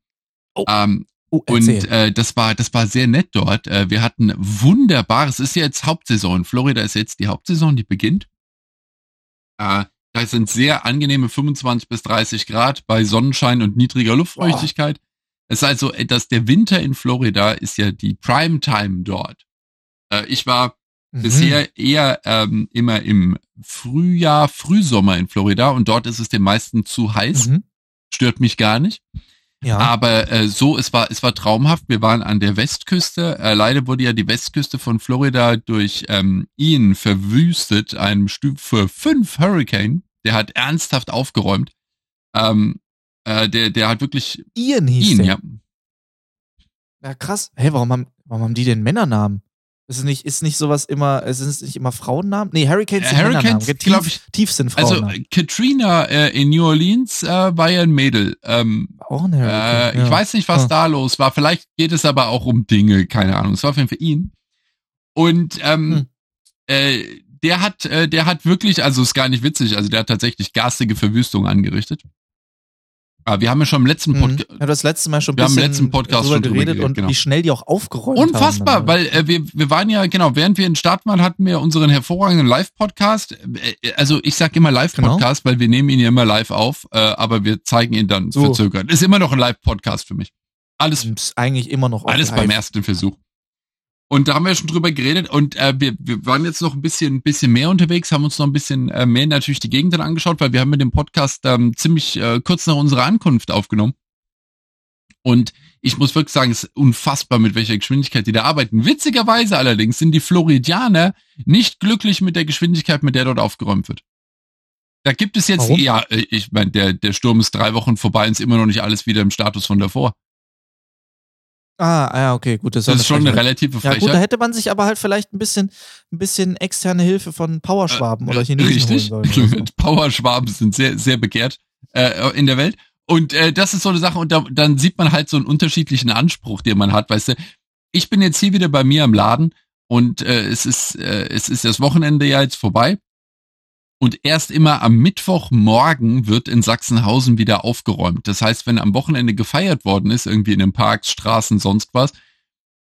Oh. Ähm, oh, und äh, das war, das war sehr nett dort. Äh, wir hatten wunderbares, es ist jetzt Hauptsaison. Florida ist jetzt die Hauptsaison, die beginnt. Äh, da sind sehr angenehme 25 bis 30 Grad bei Sonnenschein und niedriger Luftfeuchtigkeit. Oh. Es ist also, äh, dass der Winter in Florida ist ja die Primetime dort. Äh, ich war mhm. bisher eher ähm, immer im Frühjahr, Frühsommer in Florida und dort ist es den meisten zu heiß. Mhm. Stört mich gar nicht. Ja. Aber äh, so, es war, es war traumhaft. Wir waren an der Westküste. Äh, leider wurde ja die Westküste von Florida durch ähm, Ian verwüstet, einem Stufe 5 Hurricane. Der hat ernsthaft aufgeräumt. Ähm, äh, der, der hat wirklich. Ian hieß Ian, der. ja. Ja, krass. Hey, warum haben, warum haben die den Männernamen? Ist nicht, ist nicht sowas immer, es ist nicht immer Frauennamen? Nee, Hurricanes äh, sind Hurricanes, glaube ich. Tief sind also, Frauennamen. Also Katrina äh, in New Orleans äh, war ja ein Mädel. Ähm, auch ein Hurricane. Äh, ich weiß nicht, was oh. da los war. Vielleicht geht es aber auch um Dinge, keine Ahnung. Es war auf jeden Fall ihn. Und ähm, hm. äh, der hat, äh, der hat wirklich, also ist gar nicht witzig, also der hat tatsächlich garstige Verwüstung angerichtet. Aber wir haben ja schon im letzten Podcast. Mhm. Ja, das letzte Mal schon wir haben im letzten Podcast schon geredet, geredet und genau. wie schnell die auch aufgeräumt Unfassbar, haben. Unfassbar, weil äh, wir, wir waren ja, genau, während wir in Start waren, hatten wir unseren hervorragenden Live-Podcast. Äh, also ich sag immer Live-Podcast, genau. weil wir nehmen ihn ja immer live auf, äh, aber wir zeigen ihn dann so. verzögert. Ist immer noch ein Live-Podcast für mich. Alles. Ist eigentlich immer noch Alles live. beim ersten Versuch. Und da haben wir schon drüber geredet und äh, wir, wir waren jetzt noch ein bisschen, bisschen mehr unterwegs, haben uns noch ein bisschen äh, mehr natürlich die Gegend dann angeschaut, weil wir haben mit dem Podcast ähm, ziemlich äh, kurz nach unserer Ankunft aufgenommen. Und ich muss wirklich sagen, es ist unfassbar, mit welcher Geschwindigkeit die da arbeiten. Witzigerweise allerdings sind die Floridianer nicht glücklich mit der Geschwindigkeit, mit der dort aufgeräumt wird. Da gibt es jetzt, Warum? ja, äh, ich meine, der, der Sturm ist drei Wochen vorbei und ist immer noch nicht alles wieder im Status von davor. Ah, ja, okay, gut. Das, das ist schon eine relative Frechheit. Ja, gut, da hätte man sich aber halt vielleicht ein bisschen, ein bisschen externe Hilfe von Powerschwaben äh, oder Chinesen richtig. holen sollen. So. Powerschwaben sind sehr, sehr begehrt äh, in der Welt. Und äh, das ist so eine Sache, und da, dann sieht man halt so einen unterschiedlichen Anspruch, den man hat, weißt du. Ich bin jetzt hier wieder bei mir am Laden und äh, es ist äh, es ist das Wochenende ja jetzt vorbei und erst immer am Mittwochmorgen wird in Sachsenhausen wieder aufgeräumt. Das heißt, wenn am Wochenende gefeiert worden ist, irgendwie in den Parks, Straßen, sonst was,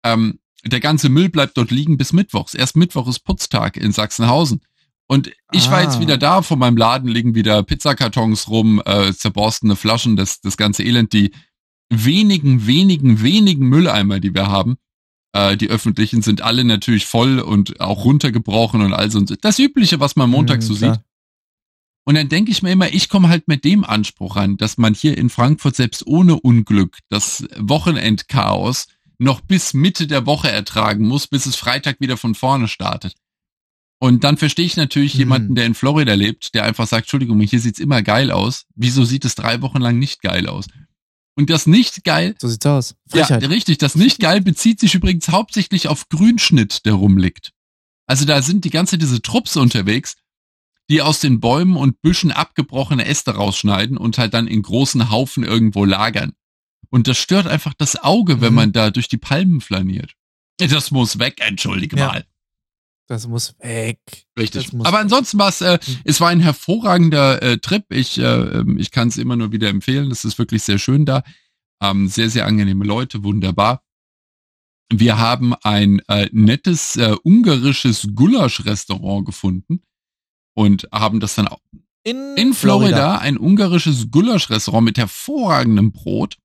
ähm, der ganze Müll bleibt dort liegen bis Mittwochs. Erst Mittwoch ist Putztag in Sachsenhausen. Und ich ah. war jetzt ah. wieder da, vor meinem Laden liegen wieder Pizzakartons rum, äh, zerborstene Flaschen, das, das ganze Elend, die wenigen, wenigen, wenigen Mülleimer, die wir haben, äh, die öffentlichen sind alle natürlich voll und auch runtergebrochen und all so. Das Übliche, was man montags mhm, so klar. sieht. Und dann denke ich mir immer, ich komme halt mit dem Anspruch an, dass man hier in Frankfurt selbst ohne Unglück das Wochenendchaos noch bis Mitte der Woche ertragen muss, bis es Freitag wieder von vorne startet. Und dann verstehe ich natürlich mhm. jemanden, der in Florida lebt, der einfach sagt, Entschuldigung, hier sieht's immer geil aus. Wieso sieht es drei Wochen lang nicht geil aus? Und das nicht geil. So sieht's aus. Frechheit. Ja, richtig. Das nicht geil bezieht sich übrigens hauptsächlich auf Grünschnitt, der rumliegt. Also da sind die ganze diese Trupps unterwegs, die aus den Bäumen und Büschen abgebrochene Äste rausschneiden und halt dann in großen Haufen irgendwo lagern. Und das stört einfach das Auge, wenn mhm. man da durch die Palmen flaniert. Das muss weg, entschuldige ja. mal. Das muss weg. Richtig. Muss Aber ansonsten war es, äh, mhm. es war ein hervorragender äh, Trip. Ich, äh, ähm, ich kann es immer nur wieder empfehlen. Es ist wirklich sehr schön da. Ähm, sehr, sehr angenehme Leute, wunderbar. Wir haben ein äh, nettes äh, ungarisches Gulasch-Restaurant gefunden und haben das dann auch in, in Florida, Florida, ein ungarisches Gulasch-Restaurant mit hervorragendem Brot.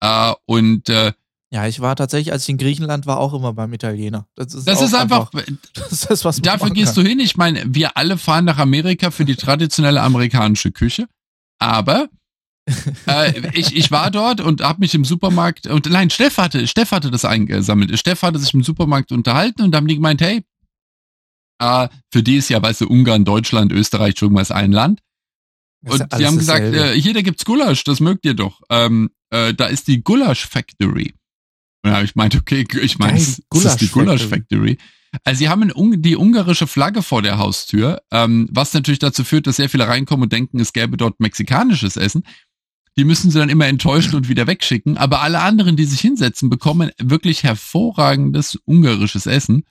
Äh, und äh, ja, ich war tatsächlich, als ich in Griechenland war, auch immer beim Italiener. Das ist, das ist einfach, einfach, das ist, was dafür gehst kann. du hin. Ich meine, wir alle fahren nach Amerika für die traditionelle amerikanische Küche, aber äh, ich, ich war dort und habe mich im Supermarkt und nein, Steff hatte, Steff hatte das eingesammelt. Steff hatte sich im Supermarkt unterhalten und haben die gemeint, hey, äh, für die ist ja, weißt du, Ungarn, Deutschland, Österreich schon mal ein Land. Und die haben gesagt, äh, hier, da gibt's Gulasch, das mögt ihr doch. Ähm, äh, da ist die Gulasch Factory. Und habe ich meint, okay, ich meine, das ist die Gulasch Factory. Also sie haben die ungarische Flagge vor der Haustür, ähm, was natürlich dazu führt, dass sehr viele reinkommen und denken, es gäbe dort mexikanisches Essen. Die müssen sie dann immer enttäuschen und wieder wegschicken. Aber alle anderen, die sich hinsetzen, bekommen wirklich hervorragendes ungarisches Essen.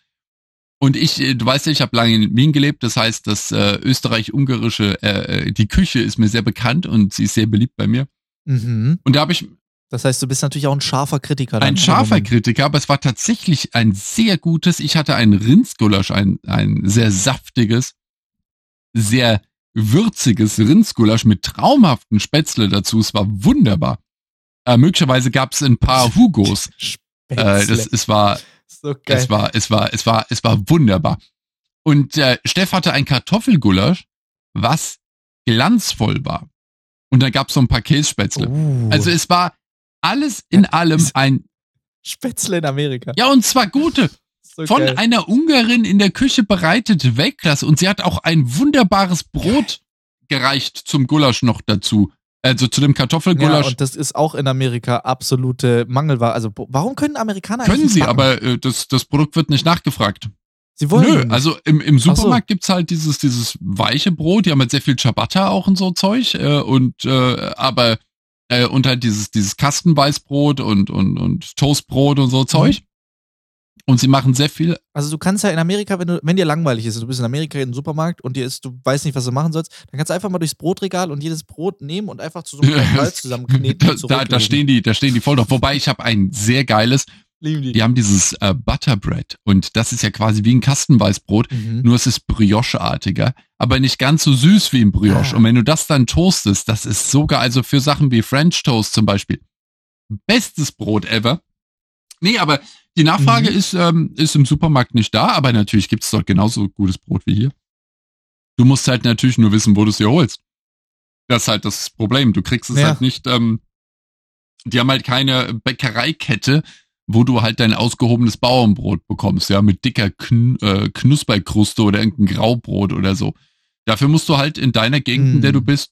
Und ich, äh, du weißt ja, ich habe lange in Wien gelebt, das heißt, das äh, österreich-ungarische, äh, äh, die Küche ist mir sehr bekannt und sie ist sehr beliebt bei mir. Mhm. Und da habe ich das heißt, du bist natürlich auch ein scharfer Kritiker. Ein scharfer Kritiker, aber es war tatsächlich ein sehr gulasch. Ich hatte ein Rindsgulasch, ein, ein sehr saftiges, sehr würziges Rindsgulasch mit traumhaften Spätzle dazu. Es war wunderbar. Äh, möglicherweise gab es ein paar Hugos. äh, das, es war, so geil. es war, es war, es war, es war wunderbar. Und äh, Steff hatte ein Kartoffelgulasch, was glanzvoll war. Und da gab es so ein paar Kässpätzle. Uh. Also es war alles in allem ein Spätzle in Amerika. Ja, und zwar gute. So von geil. einer Ungarin in der Küche bereitet Weltklasse. Und sie hat auch ein wunderbares Brot gereicht zum Gulasch noch dazu. Also zu dem Kartoffelgulasch. Ja, und das ist auch in Amerika absolute Mangelware. Also warum können Amerikaner Können sie, aber äh, das, das Produkt wird nicht nachgefragt. Sie wollen. Nö, also im, im Supermarkt so. gibt's halt dieses, dieses weiche Brot, die haben halt sehr viel Ciabatta auch und so Zeug, äh, und äh, aber äh, und halt dieses, dieses Kastenweißbrot und, und, und Toastbrot und so Zeug. Mhm. Und sie machen sehr viel. Also du kannst ja in Amerika, wenn du, wenn dir langweilig ist, du bist in Amerika in einem Supermarkt und dir ist, du weißt nicht, was du machen sollst, dann kannst du einfach mal durchs Brotregal und jedes Brot nehmen und einfach zu so einem Ball zusammenkneten. da, da, da stehen die, da stehen die voll drauf. Wobei ich habe ein sehr geiles. Die. die haben dieses äh, Butterbread und das ist ja quasi wie ein Kastenweißbrot, mhm. nur es ist Brioche-artiger, aber nicht ganz so süß wie ein Brioche. Ah. Und wenn du das dann toastest, das ist sogar also für Sachen wie French Toast zum Beispiel. Bestes Brot ever. Nee, aber die Nachfrage mhm. ist, ähm, ist im Supermarkt nicht da, aber natürlich gibt es dort genauso gutes Brot wie hier. Du musst halt natürlich nur wissen, wo du es dir holst. Das ist halt das Problem. Du kriegst es ja. halt nicht, ähm, die haben halt keine Bäckereikette, wo du halt dein ausgehobenes Bauernbrot bekommst, ja, mit dicker Kn äh, Knusperkruste oder irgendein Graubrot oder so. Dafür musst du halt in deiner Gegend, in der du mhm. bist,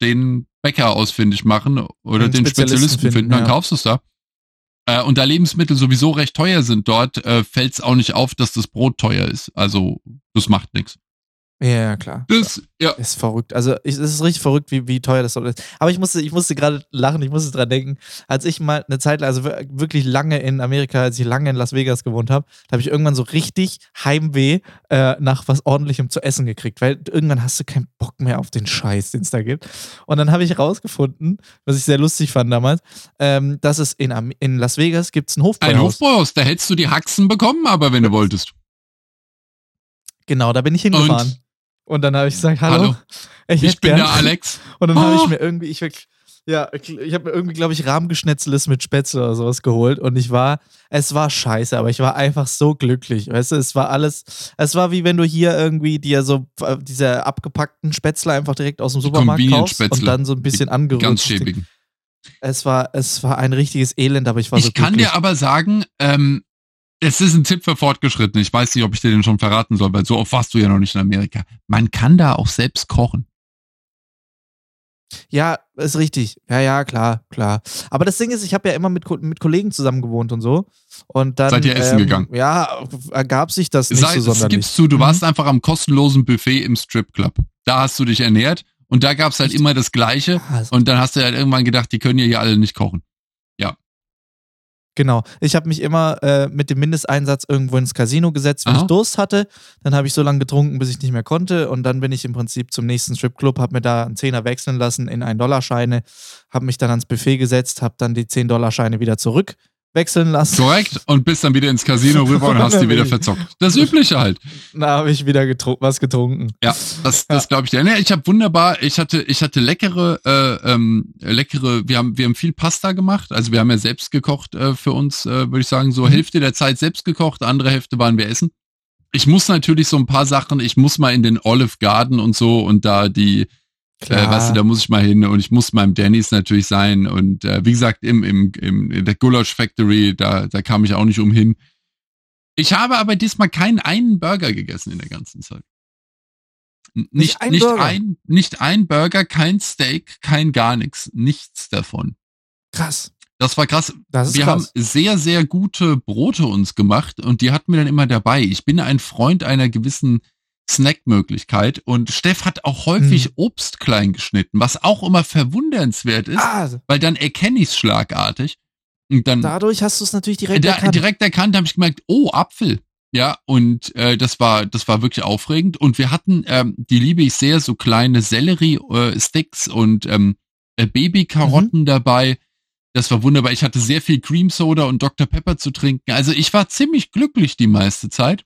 den Bäcker ausfindig machen oder den, Spezialisten, finden, finden dann ja. kaufst du es da. Äh, und da Lebensmittel sowieso recht teuer sind dort, äh, fällt es auch nicht auf, dass das Brot teuer ist. Also das macht nichts. Ja, klar. Das ja. ist verrückt. Also es ist richtig verrückt, wie, wie teuer das ist. Aber ich musste, ich musste gerade lachen, ich musste dran denken, als ich mal eine Zeit, also wirklich lange in Amerika, als ich lange in Las Vegas gewohnt habe, da habe ich irgendwann so richtig Heimweh äh, nach was ordentlichem zu essen gekriegt, weil irgendwann hast du keinen Bock mehr auf den Scheiß, den es da gibt. Und dann habe ich rausgefunden, was ich sehr lustig fand damals, ähm, dass es in, in Las Vegas gibt es ein Hofbräuhaus. Ein Hofbräuhaus, da hättest du die Haxen bekommen, aber wenn du wolltest. Genau, da bin ich hingefahren. Und und dann habe ich gesagt, hallo, hallo. ich, ich bin gern. der Alex. Und dann oh. habe ich mir irgendwie, ich ja, ich habe mir irgendwie, glaube ich, Rahmgeschnetzeles mit Spätzle oder sowas geholt und ich war, es war scheiße, aber ich war einfach so glücklich, weißt du, es war alles, es war wie wenn du hier irgendwie dir so äh, diese abgepackten Spätzle einfach direkt aus dem Supermarkt kaufst und dann so ein bisschen angerührt. Ganz schäbigen. Es war, es war ein richtiges Elend, aber ich war ich so glücklich. Ich kann dir aber sagen, ähm, es ist ein Tipp für Fortgeschrittene. Ich weiß nicht, ob ich dir den schon verraten soll, weil so oft warst du ja noch nicht in Amerika. Man kann da auch selbst kochen. Ja, ist richtig. Ja, ja, klar, klar. Aber das Ding ist, ich habe ja immer mit, mit Kollegen zusammen gewohnt und so. Und dann. Seid ihr essen ähm, gegangen? Ja, ergab sich das nicht Sei, so sonderlich. gibst du, du mhm. warst einfach am kostenlosen Buffet im Stripclub. Da hast du dich ernährt und da gab es halt Echt? immer das Gleiche. Also. Und dann hast du halt irgendwann gedacht, die können ja hier alle nicht kochen. Genau. Ich habe mich immer äh, mit dem Mindesteinsatz irgendwo ins Casino gesetzt, wenn Aha. ich Durst hatte. Dann habe ich so lange getrunken, bis ich nicht mehr konnte. Und dann bin ich im Prinzip zum nächsten Stripclub, habe mir da einen Zehner wechseln lassen in 1-Dollar-Scheine, habe mich dann ans Buffet gesetzt, habe dann die 10-Dollar-Scheine wieder zurück wechseln lassen. Korrekt. Und bist dann wieder ins Casino rüber und hast die wieder verzockt. Das Übliche halt. Da habe ich wieder getru was getrunken. Ja, das, das ja. glaube ich dir. Nee, ich habe wunderbar, ich hatte, ich hatte leckere, äh, ähm, leckere, wir haben, wir haben viel Pasta gemacht. Also wir haben ja selbst gekocht äh, für uns, äh, würde ich sagen, so mhm. Hälfte der Zeit selbst gekocht, andere Hälfte waren wir essen. Ich muss natürlich so ein paar Sachen, ich muss mal in den Olive Garden und so und da die, Klar. Äh, weißt du, da muss ich mal hin und ich muss beim Dennis natürlich sein. Und äh, wie gesagt, im, im, im in der Gulasch Factory, da, da kam ich auch nicht umhin. Ich habe aber diesmal keinen einen Burger gegessen in der ganzen Zeit. Nicht, nicht, ein, nicht, ein, nicht ein Burger, kein Steak, kein gar nichts. Nichts davon. Krass. Das war krass. Das wir krass. haben sehr, sehr gute Brote uns gemacht und die hatten wir dann immer dabei. Ich bin ein Freund einer gewissen Snackmöglichkeit. Und Steff hat auch häufig hm. Obst klein geschnitten, was auch immer verwundernswert ist, ah. weil dann erkenne ich es schlagartig. Und dann, Dadurch hast du es natürlich direkt da, erkannt. Direkt erkannt habe ich gemerkt, oh, Apfel. Ja, und äh, das war das war wirklich aufregend. Und wir hatten, ähm, die liebe ich sehr, so kleine Sellerie-Sticks äh, und ähm, äh, Babykarotten mhm. dabei. Das war wunderbar. Ich hatte sehr viel Cream Soda und Dr. Pepper zu trinken. Also ich war ziemlich glücklich die meiste Zeit.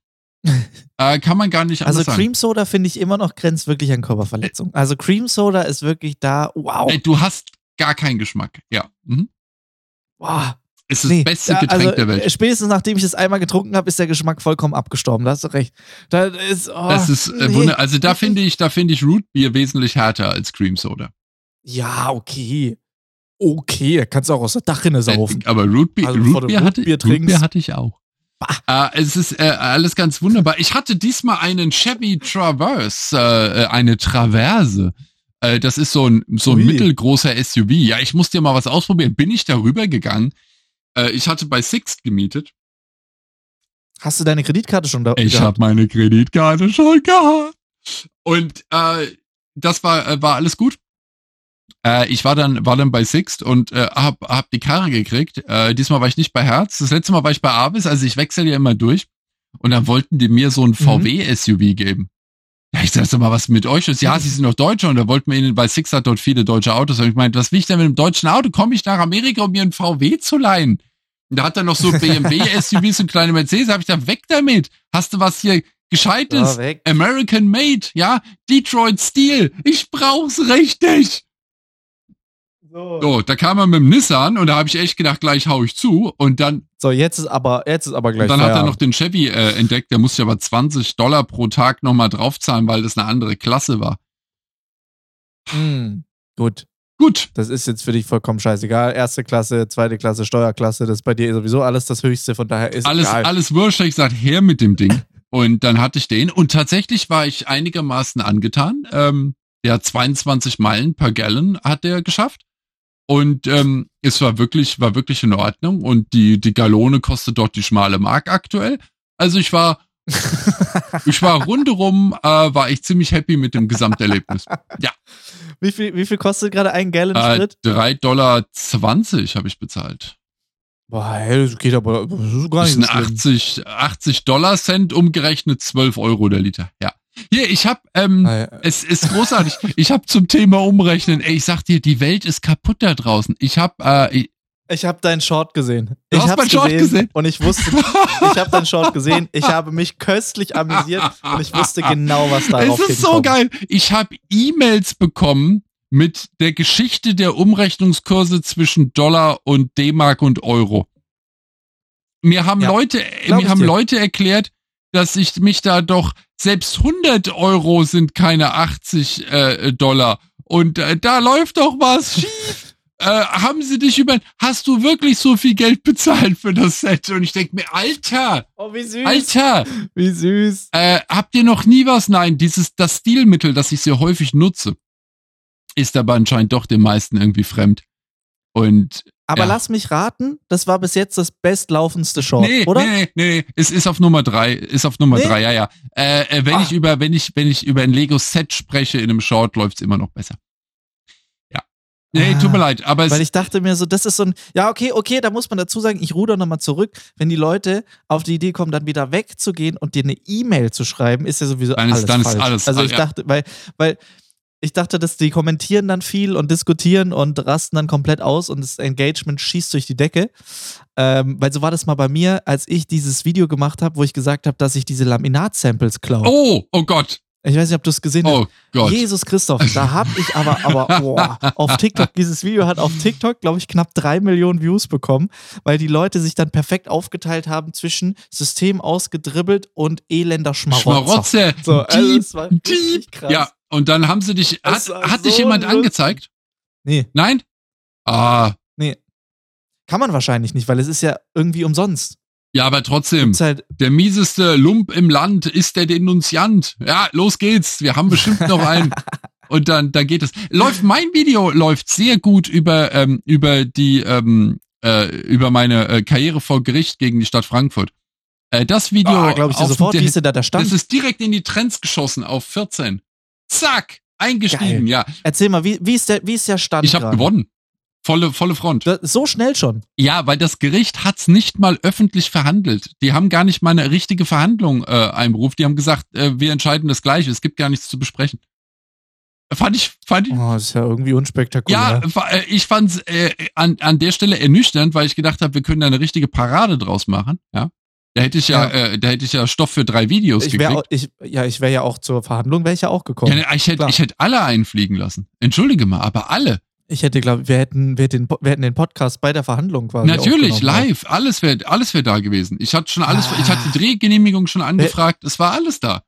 Äh, kann man gar nicht Also Cream Soda finde ich immer noch grenzt wirklich an Körperverletzung. Also Cream Soda ist wirklich da, wow. Ey, du hast gar keinen Geschmack, ja. Mhm. Wow. Ist das nee, beste Getränk also, der Welt. Spätestens nachdem ich es einmal getrunken habe, ist der Geschmack vollkommen abgestorben. Da hast du recht. Da ist, oh, das ist äh, nee. Also da finde ich, da finde ich Root Beer wesentlich härter als Cream Soda. Ja, okay. Okay, kannst du auch aus der Dachrinne saufen. Äh, aber Root Beer, also, Root Beer, hatte, Root Beer hatte ich auch. Äh, es ist äh, alles ganz wunderbar. Ich hatte diesmal einen Chevy Traverse, äh, eine Traverse. Äh, das ist so ein, so ein mittelgroßer SUV. Ja, ich muss dir mal was ausprobieren. Bin ich darüber gegangen. Äh, ich hatte bei Sixt gemietet. Hast du deine Kreditkarte schon da? Ich habe meine Kreditkarte schon gehabt. Und äh, das war, äh, war alles gut. Äh, ich war dann, war dann bei Sixt und äh, hab, hab die Karre gekriegt. Äh, diesmal war ich nicht bei Herz. Das letzte Mal war ich bei Avis, also ich wechsle ja immer durch. Und dann wollten die mir so ein mhm. VW-SUV geben. Ja, ich sag mal, was mit euch ist? Ja, sie sind doch Deutsche und da wollten wir ihnen, weil Six hat dort viele deutsche Autos. Und ich meinte, was will ich denn mit einem deutschen Auto? Komme ich nach Amerika, um mir ein VW zu leihen? Und da hat er noch so BMW-SUVs und kleine Mercedes. Hab ich da weg damit. Hast du was hier Gescheites? American Made, ja? Detroit Steel. Ich brauch's richtig. So. so, da kam er mit dem Nissan und da habe ich echt gedacht, gleich hau ich zu und dann. So, jetzt ist aber, jetzt ist aber gleich. Und dann Feierabend. hat er noch den Chevy äh, entdeckt, der musste aber 20 Dollar pro Tag nochmal draufzahlen, weil das eine andere Klasse war. Hm, gut. Gut. Das ist jetzt für dich vollkommen scheißegal. Erste Klasse, zweite Klasse, Steuerklasse, das ist bei dir sowieso alles das Höchste, von daher ist alles, egal. Alles wurscht, ich gesagt, her mit dem Ding. und dann hatte ich den und tatsächlich war ich einigermaßen angetan. Ähm, der 22 Meilen per Gallon hat der geschafft. Und ähm, es war wirklich, war wirklich in Ordnung. Und die, die Gallone kostet dort die schmale Mark aktuell. Also ich war, ich war rundherum, äh, war ich ziemlich happy mit dem Gesamterlebnis. Ja. Wie viel, wie viel kostet gerade ein Gallon äh, Sprit? Äh, 3,20 Dollar habe ich bezahlt. Boah, hey, das geht aber das ist gar nicht das sind 80, 80 Dollar Cent umgerechnet 12 Euro der Liter. Ja. Hier, ich hab, ähm, ah, ja. es ist großartig. ich hab zum Thema Umrechnen, ey, ich sag dir, die Welt ist kaputt da draußen. Ich hab, äh, ich, ich habe deinen Short gesehen. Du ich hast meinen Short gesehen, und ich wusste, ich habe deinen Short gesehen. Ich habe mich köstlich amüsiert und ich wusste genau, was da Es ist so geil. Ich habe E-Mails bekommen mit der Geschichte der Umrechnungskurse zwischen Dollar und D-Mark und Euro. Mir haben ja, Leute, mir haben dir. Leute erklärt, dass ich mich da doch selbst 100 Euro sind keine 80 äh, Dollar. Und äh, da läuft doch was schief. Äh, haben sie dich über, hast du wirklich so viel Geld bezahlt für das Set? Und ich denke mir, Alter, oh, wie süß. Alter, wie süß. Äh, habt ihr noch nie was? Nein, dieses, das Stilmittel, das ich sehr häufig nutze, ist aber anscheinend doch den meisten irgendwie fremd. Und aber ja. lass mich raten, das war bis jetzt das bestlaufendste Short, nee, oder? Nee, nee, es ist auf Nummer drei, ist auf Nummer nee. drei, ja, ja. Äh, äh, wenn Ach. ich über, wenn ich, wenn ich über ein Lego-Set spreche in einem Short, läuft's immer noch besser. Ja. Nee, ah, tut mir leid, aber es. Weil ich dachte mir so, das ist so ein, ja, okay, okay, da muss man dazu sagen, ich ruder nochmal zurück. Wenn die Leute auf die Idee kommen, dann wieder wegzugehen und dir eine E-Mail zu schreiben, ist ja sowieso dann alles ist, dann falsch. Ist alles, also ich ja. dachte, weil, weil, ich dachte, dass die kommentieren dann viel und diskutieren und rasten dann komplett aus und das Engagement schießt durch die Decke. Ähm, weil so war das mal bei mir, als ich dieses Video gemacht habe, wo ich gesagt habe, dass ich diese Laminat-Samples klaue. Oh, oh Gott. Ich weiß nicht, ob du es gesehen oh hast. Gott. Jesus Christoph, da habe ich aber, aber boah, auf TikTok, dieses Video hat auf TikTok, glaube ich, knapp drei Millionen Views bekommen, weil die Leute sich dann perfekt aufgeteilt haben zwischen System ausgedribbelt und elender Schmarotzer. Schmarotzer. So, also das war Dieb. krass. Ja, und dann haben sie dich, hat, hat so dich jemand lustig. angezeigt? Nee. Nein? Ah. Nee. Kann man wahrscheinlich nicht, weil es ist ja irgendwie umsonst. Ja, aber trotzdem, halt der mieseste Lump im Land ist der Denunziant. Ja, los geht's. Wir haben bestimmt noch einen. Und dann, dann geht es. Läuft mein Video läuft sehr gut über ähm, über die ähm, äh, über meine äh, Karriere vor Gericht gegen die Stadt Frankfurt. Äh, das Video, oh, glaube ich dir sofort, der, wie ist da der Stand? Das ist direkt in die Trends geschossen auf 14. Zack, eingestiegen, Geil. ja. Erzähl mal, wie, wie, ist der, wie ist der Stand? Ich habe gewonnen. Volle, volle Front. so schnell schon. Ja, weil das Gericht hat's nicht mal öffentlich verhandelt. Die haben gar nicht mal eine richtige Verhandlung äh, einberufen. Die haben gesagt, äh, wir entscheiden das Gleiche. Es gibt gar nichts zu besprechen. Fand ich, fand ich. Oh, ist ja irgendwie unspektakulär. Ja, äh, ich fand's äh, an, an der Stelle ernüchternd, weil ich gedacht habe, wir können da eine richtige Parade draus machen. Ja. Da hätte ich ja, ja. Äh, da hätte ich ja Stoff für drei Videos ich wär, gekriegt. Ich, ja, ich wäre ja auch zur Verhandlung, wäre ich ja auch gekommen. Ja, ich hätte, ich hätte alle einfliegen lassen. Entschuldige mal, aber alle. Ich hätte, glaube wir hätten, wir hätten, wir hätten den Podcast bei der Verhandlung quasi. Natürlich, live, alles wäre, alles wäre da gewesen. Ich hatte schon alles, ah. ich hatte die Drehgenehmigung schon angefragt, es war alles da.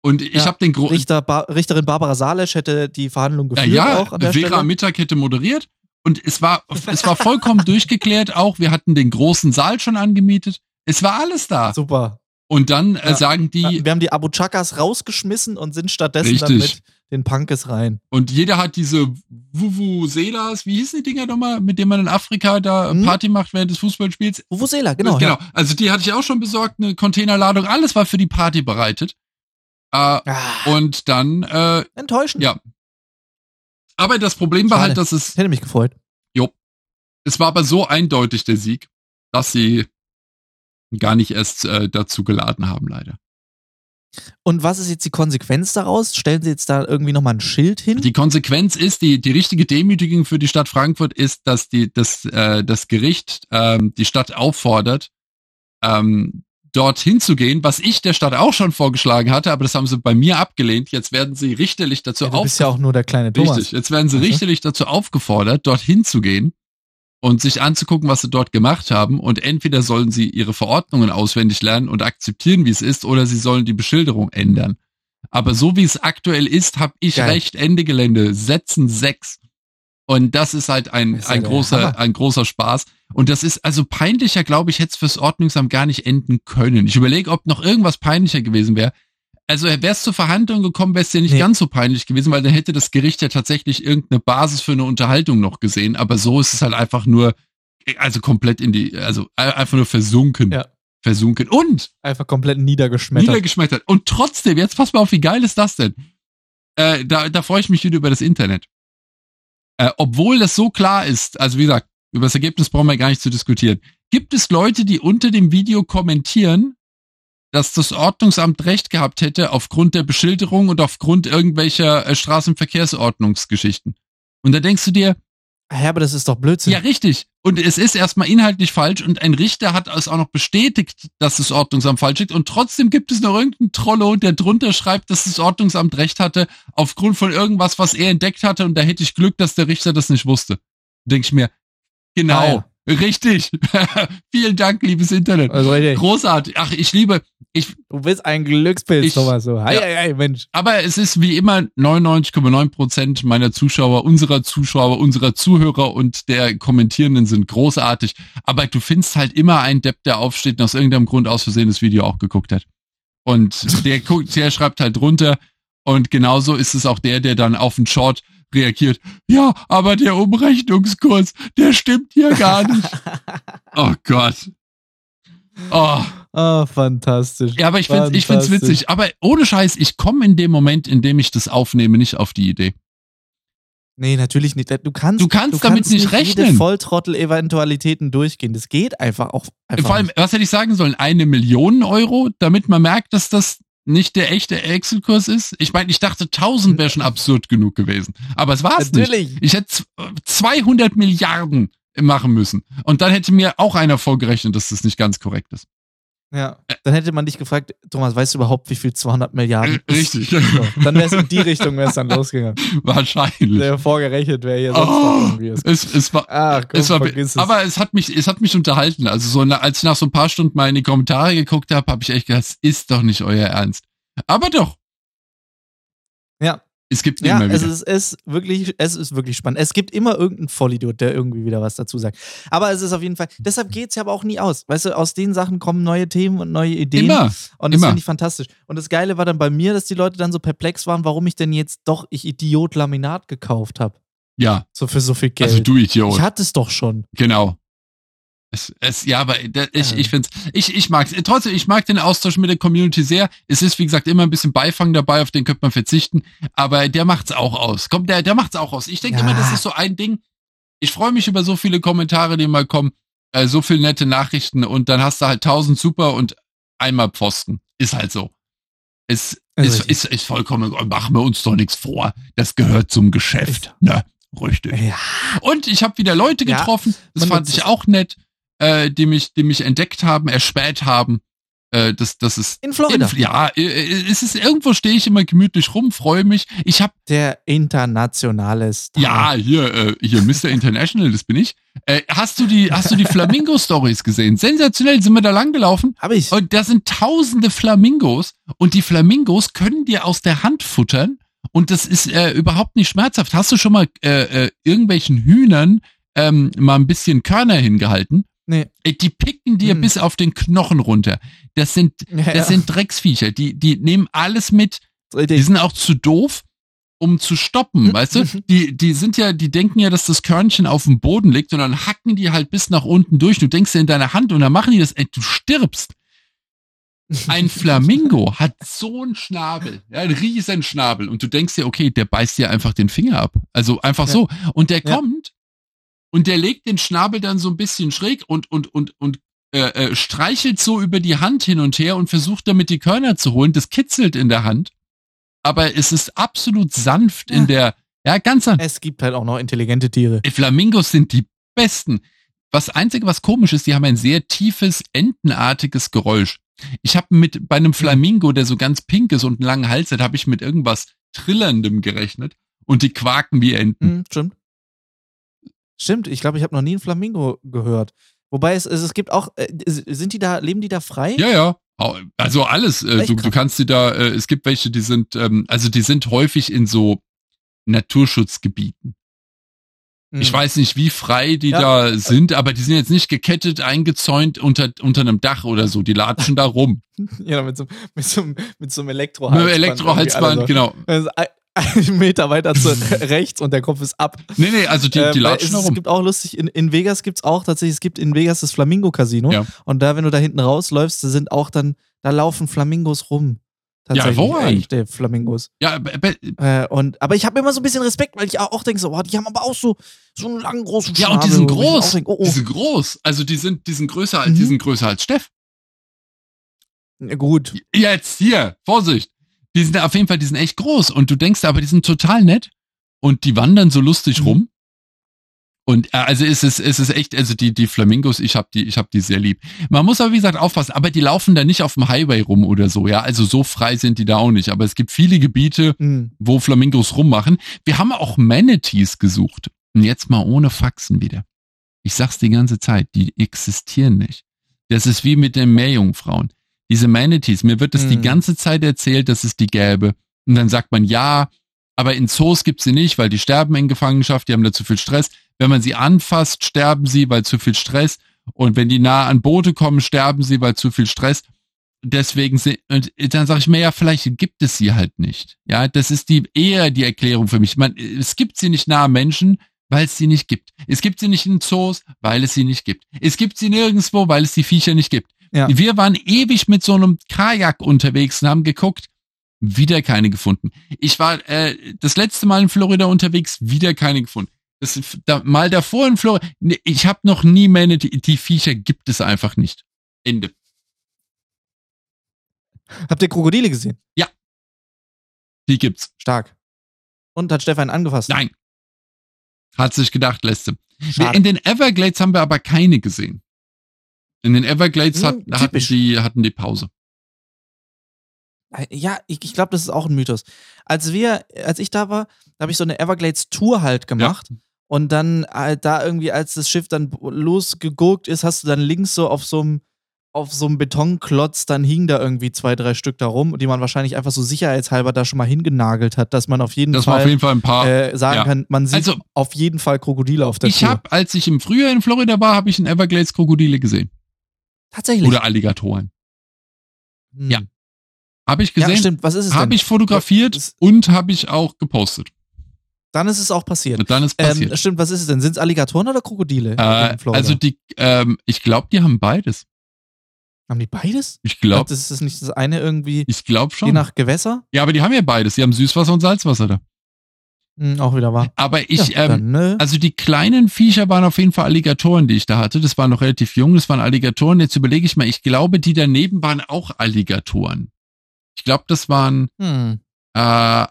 Und ich ja, habe den Grund. Richter, ba Richterin Barbara Salesch hätte die Verhandlung geführt. Ja, ja auch an der Vera Stelle. Mittag hätte moderiert. Und es war, es war vollkommen durchgeklärt auch. Wir hatten den großen Saal schon angemietet. Es war alles da. Super. Und dann äh, sagen die. Wir haben die Abu Chakas rausgeschmissen und sind stattdessen richtig. dann mit den Punkes rein. Und jeder hat diese Vuvuzelas, wie hießen die Dinger nochmal, mit denen man in Afrika da hm? Party macht während des Fußballspiels? Vuvuzela, genau. Genau. Ja. Also die hatte ich auch schon besorgt, eine Containerladung, alles war für die Party bereitet. Äh, ah. Und dann äh, enttäuschend. Ja. Aber das Problem Schade. war halt, dass es. Ich hätte mich gefreut. Jo. Es war aber so eindeutig der Sieg, dass sie gar nicht erst äh, dazu geladen haben, leider. Und was ist jetzt die Konsequenz daraus? Stellen Sie jetzt da irgendwie nochmal ein Schild hin? Die Konsequenz ist, die, die richtige Demütigung für die Stadt Frankfurt ist, dass die, das, äh, das Gericht ähm, die Stadt auffordert, ähm, dorthin zu gehen, was ich der Stadt auch schon vorgeschlagen hatte, aber das haben sie bei mir abgelehnt. Jetzt werden sie richterlich dazu ja, du bist ja auch nur der kleine Thomas. Richtig, jetzt werden sie richterlich dazu aufgefordert, dorthin zu gehen und sich anzugucken, was sie dort gemacht haben. Und entweder sollen sie ihre Verordnungen auswendig lernen und akzeptieren, wie es ist, oder sie sollen die Beschilderung ändern. Aber so wie es aktuell ist, habe ich Geil. recht, Ende Gelände, setzen sechs. Und das ist halt ein, ist ein großer, ein großer Spaß. Und das ist also peinlicher, glaube ich, hätte es fürs Ordnungsamt gar nicht enden können. Ich überlege, ob noch irgendwas peinlicher gewesen wäre. Also wäre es zur Verhandlung gekommen, wäre es ja nicht nee. ganz so peinlich gewesen, weil dann hätte das Gericht ja tatsächlich irgendeine Basis für eine Unterhaltung noch gesehen. Aber so ist es halt einfach nur, also komplett in die, also einfach nur versunken. Ja. Versunken. Und einfach komplett niedergeschmettert. Niedergeschmettert. Und trotzdem, jetzt pass mal auf, wie geil ist das denn? Äh, da, da freue ich mich wieder über das Internet. Äh, obwohl das so klar ist, also wie gesagt, über das Ergebnis brauchen wir gar nicht zu diskutieren. Gibt es Leute, die unter dem Video kommentieren, dass das Ordnungsamt recht gehabt hätte aufgrund der Beschilderung und aufgrund irgendwelcher äh, Straßenverkehrsordnungsgeschichten. Und da denkst du dir, ja, aber das ist doch Blödsinn. Ja, richtig. Und es ist erstmal inhaltlich falsch und ein Richter hat es auch noch bestätigt, dass das Ordnungsamt falsch liegt und trotzdem gibt es noch irgendeinen Trollo, der drunter schreibt, dass das Ordnungsamt recht hatte aufgrund von irgendwas, was er entdeckt hatte und da hätte ich Glück, dass der Richter das nicht wusste. Denke ich mir, genau. Ah, ja. Richtig. Vielen Dank, liebes Internet. Also, Großartig. Ach, ich liebe. Ich, du bist ein Glückspilz, ich, Thomas. So. Hi, ja. hi, Mensch. Aber es ist wie immer 99,9 Prozent meiner Zuschauer, unserer Zuschauer, unserer Zuhörer und der Kommentierenden sind großartig. Aber du findest halt immer einen Depp, der aufsteht und aus irgendeinem Grund aus Versehen das Video auch geguckt hat. Und der guckt, der schreibt halt drunter. Und genauso ist es auch der, der dann auf den Short reagiert, ja, aber der Umrechnungskurs, der stimmt hier gar nicht. oh Gott. Oh. oh, fantastisch. Ja, aber ich finde ich find's witzig. Aber ohne Scheiß, ich komme in dem Moment, in dem ich das aufnehme, nicht auf die Idee. Nee, natürlich nicht. Du kannst, du kannst du damit kannst nicht, nicht rechnen. Jede Volltrottel-Eventualitäten durchgehen. Das geht einfach auch. Einfach Vor allem, was hätte ich sagen sollen? Eine Million Euro, damit man merkt, dass das nicht der echte Excel-Kurs ist? Ich meine, ich dachte 1000 wäre schon absurd genug gewesen. Aber es war es nicht. Ich hätte 200 Milliarden machen müssen. Und dann hätte mir auch einer vorgerechnet, dass das nicht ganz korrekt ist. Ja, dann hätte man dich gefragt, Thomas, weißt du überhaupt, wie viel 200 Milliarden ist? Richtig. So, dann wäre es in die Richtung wär's dann losgegangen. Wahrscheinlich. Der vorgerechnet wäre hier sonst oh, irgendwie. Es, es war, Ach, komm, es war es. aber es hat mich, es hat mich unterhalten. Also so, als ich nach so ein paar Stunden mal in die Kommentare geguckt habe, habe ich echt gedacht, das ist doch nicht euer Ernst. Aber doch. Es gibt ja. Es ist, es, wirklich, es ist wirklich spannend. Es gibt immer irgendeinen Vollidiot, der irgendwie wieder was dazu sagt. Aber es ist auf jeden Fall, deshalb geht es ja aber auch nie aus. Weißt du, aus den Sachen kommen neue Themen und neue Ideen. Immer. Und das finde ich fantastisch. Und das Geile war dann bei mir, dass die Leute dann so perplex waren, warum ich denn jetzt doch, ich Idiot, Laminat gekauft habe. Ja. So für so viel Geld. Also du Idiot. Ich hatte es doch schon. Genau. Es, es, ja, aber ich, ich finde ich, ich mag trotzdem, ich mag den Austausch mit der Community sehr. Es ist, wie gesagt, immer ein bisschen Beifang dabei, auf den könnte man verzichten, aber der macht's auch aus. Kommt, der, der macht's auch aus. Ich denke ja. immer, das ist so ein Ding. Ich freue mich über so viele Kommentare, die mal kommen, äh, so viele nette Nachrichten und dann hast du halt tausend super und einmal Pfosten. Ist halt so. Es ist, ist, ist vollkommen, machen wir uns doch nichts vor. Das gehört zum Geschäft. Ne? Richtig. Ja. Und ich habe wieder Leute getroffen, ja, das fand ich auch nett äh, die mich, die mich entdeckt haben, erspäht haben. Äh, das, das ist in Florida. In, ja, äh, äh, es ist irgendwo stehe ich immer gemütlich rum, freue mich. Ich habe der internationale Star. Ja, hier, äh, hier Mr. International, das bin ich. Äh, hast du die, hast du die Flamingo Stories gesehen? Sensationell sind wir da lang gelaufen. Hab ich. Und da sind tausende Flamingos und die Flamingos können dir aus der Hand futtern und das ist äh, überhaupt nicht schmerzhaft. Hast du schon mal äh, äh, irgendwelchen Hühnern ähm, mal ein bisschen Körner hingehalten? Nee. Die picken dir hm. bis auf den Knochen runter. Das sind, ja, das ja. sind Drecksviecher. Die, die nehmen alles mit. Die sind auch zu doof. um zu stoppen, mhm. weißt du? Die, die sind ja, die denken ja, dass das Körnchen auf dem Boden liegt und dann hacken die halt bis nach unten durch. Du denkst ja in deine Hand und dann machen die das, ey, du stirbst. Ein Flamingo hat so einen Schnabel, ja, einen riesen Schnabel und du denkst dir, okay, der beißt dir einfach den Finger ab. Also einfach ja. so. Und der kommt und der legt den Schnabel dann so ein bisschen schräg und, und, und, und äh, äh, streichelt so über die Hand hin und her und versucht damit die Körner zu holen. Das kitzelt in der Hand. Aber es ist absolut sanft ja. in der, ja, ganz sanft. Es gibt halt auch noch intelligente Tiere. Die Flamingos sind die besten. Was einzige, was komisch ist, die haben ein sehr tiefes, entenartiges Geräusch. Ich habe mit bei einem Flamingo, der so ganz pink ist und einen langen Hals hat, habe ich mit irgendwas Trillerndem gerechnet und die quaken wie Enten. Mhm, stimmt. Stimmt, ich glaube, ich habe noch nie einen Flamingo gehört. Wobei es, es, es gibt auch, äh, sind die da, leben die da frei? Ja, ja. Also alles. Äh, du, du kannst die da, äh, es gibt welche, die sind, ähm, also die sind häufig in so Naturschutzgebieten. Mhm. Ich weiß nicht, wie frei die ja. da sind, aber die sind jetzt nicht gekettet, eingezäunt unter, unter einem Dach oder so. Die latschen da rum. Ja, mit so, mit so, mit so einem Elektrohalsband. Mit einem Elektrohalsband, genau. Einen Meter weiter zu rechts und der Kopf ist ab. Nee, nee, also die, die ähm, latschen es, rum. Es gibt auch lustig, in, in Vegas gibt es auch tatsächlich, es gibt in Vegas das Flamingo-Casino. Ja. Und da, wenn du da hinten rausläufst, da sind auch dann, da laufen Flamingos rum. Tatsächlich. Ja, echte Flamingos. Ja, äh, und, aber ich habe immer so ein bisschen Respekt, weil ich auch denke so, oh, die haben aber auch so, so einen langen, großen Schnabel. Ja, und die sind groß. Denk, oh, oh. Die sind groß. Also die sind, die sind größer, mhm. die sind größer als Steff. Gut. Jetzt hier, Vorsicht. Die sind auf jeden Fall, die sind echt groß. Und du denkst aber, die sind total nett. Und die wandern so lustig mhm. rum. Und äh, also ist es, ist es echt, also die, die Flamingos, ich habe die, ich habe die sehr lieb. Man muss aber wie gesagt aufpassen, aber die laufen da nicht auf dem Highway rum oder so, ja. Also so frei sind die da auch nicht. Aber es gibt viele Gebiete, mhm. wo Flamingos rummachen. Wir haben auch Manatees gesucht. Und jetzt mal ohne Faxen wieder. Ich sag's die ganze Zeit, die existieren nicht. Das ist wie mit den Meerjungfrauen. Diese Manatees, mir wird es mhm. die ganze Zeit erzählt, dass es die gäbe. Und dann sagt man, ja, aber in Zoos gibt's sie nicht, weil die sterben in Gefangenschaft, die haben da zu viel Stress. Wenn man sie anfasst, sterben sie, weil zu viel Stress. Und wenn die nah an Boote kommen, sterben sie, weil zu viel Stress. Deswegen sind, und dann sage ich mir, ja, vielleicht gibt es sie halt nicht. Ja, das ist die eher die Erklärung für mich. Man, es gibt sie nicht nahe Menschen, weil es sie nicht gibt. Es gibt sie nicht in Zoos, weil es sie nicht gibt. Es gibt sie nirgendwo, weil es die Viecher nicht gibt. Ja. Wir waren ewig mit so einem Kajak unterwegs und haben geguckt, wieder keine gefunden. Ich war äh, das letzte Mal in Florida unterwegs, wieder keine gefunden. Das, da, mal davor in Florida, ne, ich habe noch nie meine, die, die Viecher gibt es einfach nicht. Ende. Habt ihr Krokodile gesehen? Ja. Die gibt's. Stark. Und hat Stefan angefasst? Nein. Hat sich gedacht, lässt In den Everglades haben wir aber keine gesehen. In den Everglades hm, hat, hatten, die, hatten die Pause. Äh, ja, ich, ich glaube, das ist auch ein Mythos. Als wir, als ich da war, da habe ich so eine Everglades-Tour halt gemacht. Ja. Und dann halt da irgendwie, als das Schiff dann losgegurkt ist, hast du dann links so auf so einem auf so einem Betonklotz, dann hingen da irgendwie zwei, drei Stück da rum, die man wahrscheinlich einfach so sicherheitshalber da schon mal hingenagelt hat, dass man auf jeden Fall, auf jeden Fall ein paar, äh, sagen ja. kann, man sieht also, auf jeden Fall Krokodile auf der. Ich habe, als ich im Frühjahr in Florida war, habe ich in Everglades Krokodile gesehen. Tatsächlich. Oder Alligatoren. Hm. Ja. Habe ich gesehen. Ja, stimmt. Was ist es Habe ich fotografiert was, und habe ich auch gepostet. Dann ist es auch passiert. Und dann ist passiert. Ähm, stimmt, was ist es denn? Sind es Alligatoren oder Krokodile? Äh, also die, ähm, ich glaube, die haben beides. Haben die beides? Ich glaube. Das ist nicht das eine irgendwie. Ich glaube schon. Je nach Gewässer? Ja, aber die haben ja beides. Die haben Süßwasser und Salzwasser da. Hm, auch wieder wahr. Aber ich, ja, ähm, ne? also die kleinen Viecher waren auf jeden Fall Alligatoren, die ich da hatte. Das waren noch relativ jung, das waren Alligatoren. Jetzt überlege ich mal, ich glaube, die daneben waren auch Alligatoren. Ich glaube, das waren, hm. äh,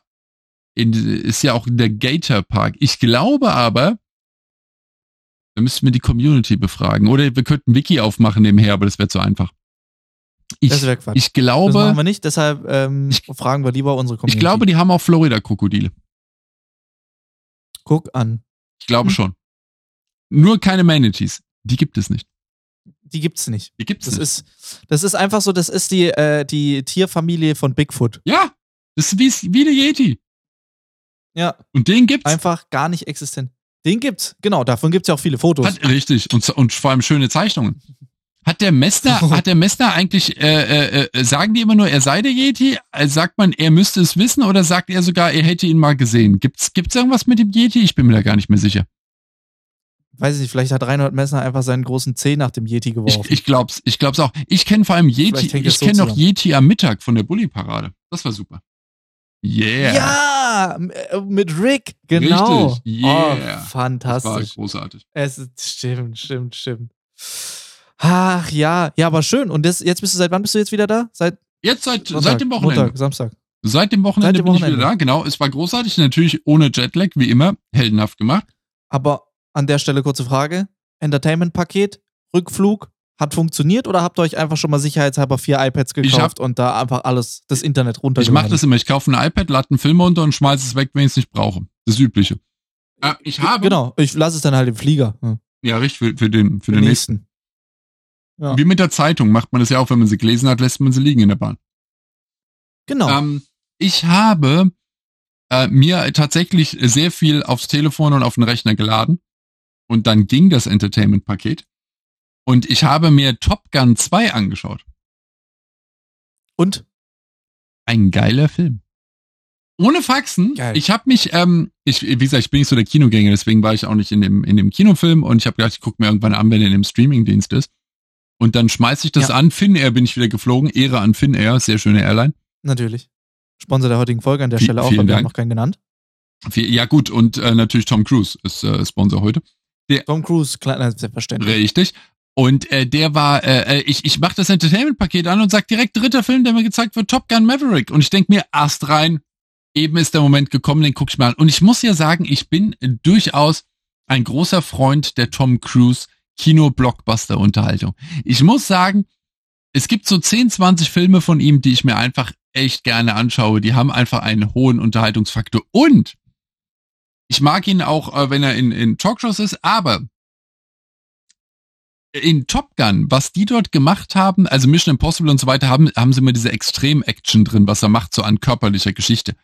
in, ist ja auch in der Gator Park. Ich glaube aber, da müssten wir die Community befragen. Oder wir könnten Wiki aufmachen nebenher, aber das wäre zu einfach. Ich, das wäre Quatsch. Ich glaube. Das machen wir nicht, deshalb ähm, ich, fragen wir lieber unsere Community. Ich glaube, die haben auch Florida-Krokodile. Guck an. Ich glaube hm. schon. Nur keine Manatees. Die gibt es nicht. Die gibt's nicht. Die gibt's das nicht. Ist, das ist einfach so, das ist die, äh, die Tierfamilie von Bigfoot. Ja, das ist wie, wie der Yeti. Ja. Und den gibt's. Einfach gar nicht existent. Den gibt's, genau, davon gibt's ja auch viele Fotos. Hat, richtig, und, und vor allem schöne Zeichnungen. Hat der Messner, hat der Messner eigentlich, äh, äh, äh, sagen die immer nur, er sei der Yeti? Also sagt man, er müsste es wissen oder sagt er sogar, er hätte ihn mal gesehen? Gibt's, gibt's irgendwas mit dem Yeti? Ich bin mir da gar nicht mehr sicher. Weiß ich nicht, vielleicht hat Reinhold Messner einfach seinen großen Zeh nach dem Yeti geworfen. Ich, ich glaub's, ich glaub's auch. Ich kenne vor allem Yeti, ich so kenne noch Yeti am Mittag von der Bully-Parade. Das war super. Yeah. Ja, äh, mit Rick, genau. Richtig, yeah. Oh, fantastisch. Das war großartig. Es ist, stimmt, stimmt, stimmt. Ach ja, ja, aber schön. Und das, jetzt bist du, seit wann bist du jetzt wieder da? Seit Jetzt seit, Sonntag, seit dem Wochenende. Montag, Samstag. Seit dem Wochenende, seit dem bin Wochenende. ich wieder da, genau. Es war großartig, natürlich ohne Jetlag, wie immer, heldenhaft gemacht. Aber an der Stelle kurze Frage. Entertainment-Paket, Rückflug, hat funktioniert oder habt ihr euch einfach schon mal sicherheitshalber vier iPads gekauft hab, und da einfach alles, das Internet runter? Ich mache das immer. Ich kaufe ein iPad, lade einen Film runter und schmeiße es weg, wenn ich es nicht brauche. Das Übliche. Äh, ich habe. Genau, ich lasse es dann halt im Flieger. Ja, ja richtig, für, für den, für den, den nächsten. nächsten. Ja. Wie mit der Zeitung macht man das ja auch, wenn man sie gelesen hat, lässt man sie liegen in der Bahn. Genau. Ähm, ich habe äh, mir tatsächlich sehr viel aufs Telefon und auf den Rechner geladen. Und dann ging das Entertainment-Paket. Und ich habe mir Top Gun 2 angeschaut. Und? Ein geiler Film. Ohne Faxen. Geil. Ich habe mich, ähm, ich, wie gesagt, ich bin nicht so der Kinogänger, deswegen war ich auch nicht in dem, in dem Kinofilm und ich habe gedacht, ich gucke mir irgendwann an, wenn er in dem Streamingdienst ist. Und dann schmeiß ich das ja. an. Finnair bin ich wieder geflogen. Ehre an Finnair, sehr schöne Airline. Natürlich. Sponsor der heutigen Folge an der Stelle auch, weil wir haben noch keinen genannt. Ja gut, und äh, natürlich Tom Cruise ist äh, Sponsor heute. Der, Tom Cruise, klar, selbstverständlich. Richtig. Und äh, der war, äh, äh ich, ich mache das Entertainment-Paket an und sag direkt dritter Film, der mir gezeigt wird, Top Gun Maverick. Und ich denk mir, erst rein, eben ist der Moment gekommen, den guck ich mal an. Und ich muss ja sagen, ich bin durchaus ein großer Freund der Tom Cruise Kino-Blockbuster-Unterhaltung. Ich muss sagen, es gibt so 10, 20 Filme von ihm, die ich mir einfach echt gerne anschaue. Die haben einfach einen hohen Unterhaltungsfaktor. Und ich mag ihn auch, äh, wenn er in, in Talkshows ist, aber in Top Gun, was die dort gemacht haben, also Mission Impossible und so weiter, haben, haben sie immer diese Extrem-Action drin, was er macht, so an körperlicher Geschichte.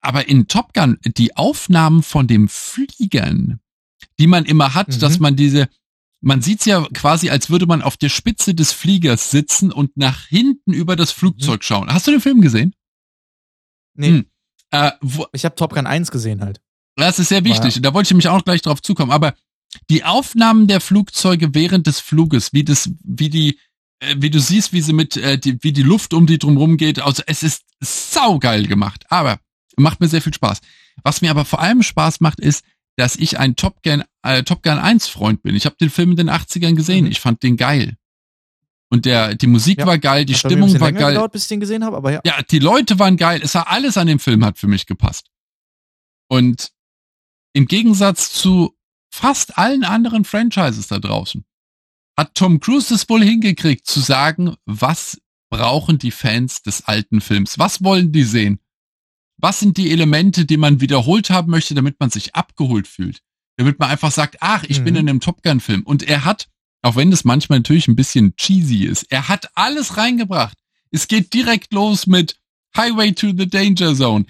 Aber in Top Gun, die Aufnahmen von dem Fliegern, die man immer hat, mhm. dass man diese, man sieht's ja quasi, als würde man auf der Spitze des Fliegers sitzen und nach hinten über das Flugzeug mhm. schauen. Hast du den Film gesehen? Nee. Hm. Äh, wo, ich habe Top Gun 1 gesehen halt. Das ist sehr wichtig. Ja. Da wollte ich mich auch gleich drauf zukommen. Aber die Aufnahmen der Flugzeuge während des Fluges, wie das, wie die, äh, wie du siehst, wie sie mit, äh, die, wie die Luft um die drumherum geht, also es ist saugeil gemacht. Aber macht mir sehr viel Spaß. Was mir aber vor allem Spaß macht, ist, dass ich ein Top Gun, äh, Top Gun 1 Freund bin. Ich habe den Film in den 80ern gesehen. Mhm. Ich fand den geil. Und der, die Musik ja, war geil, die Stimmung war geil. Gedauert, bis ich den gesehen habe, aber ja. Ja, die Leute waren geil. Es war alles an dem Film hat für mich gepasst. Und im Gegensatz zu fast allen anderen Franchises da draußen hat Tom Cruise es wohl hingekriegt zu sagen, was brauchen die Fans des alten Films? Was wollen die sehen? Was sind die Elemente, die man wiederholt haben möchte, damit man sich abgeholt fühlt? Damit man einfach sagt, ach, ich mhm. bin in einem Top Gun Film. Und er hat, auch wenn das manchmal natürlich ein bisschen cheesy ist, er hat alles reingebracht. Es geht direkt los mit Highway to the Danger Zone.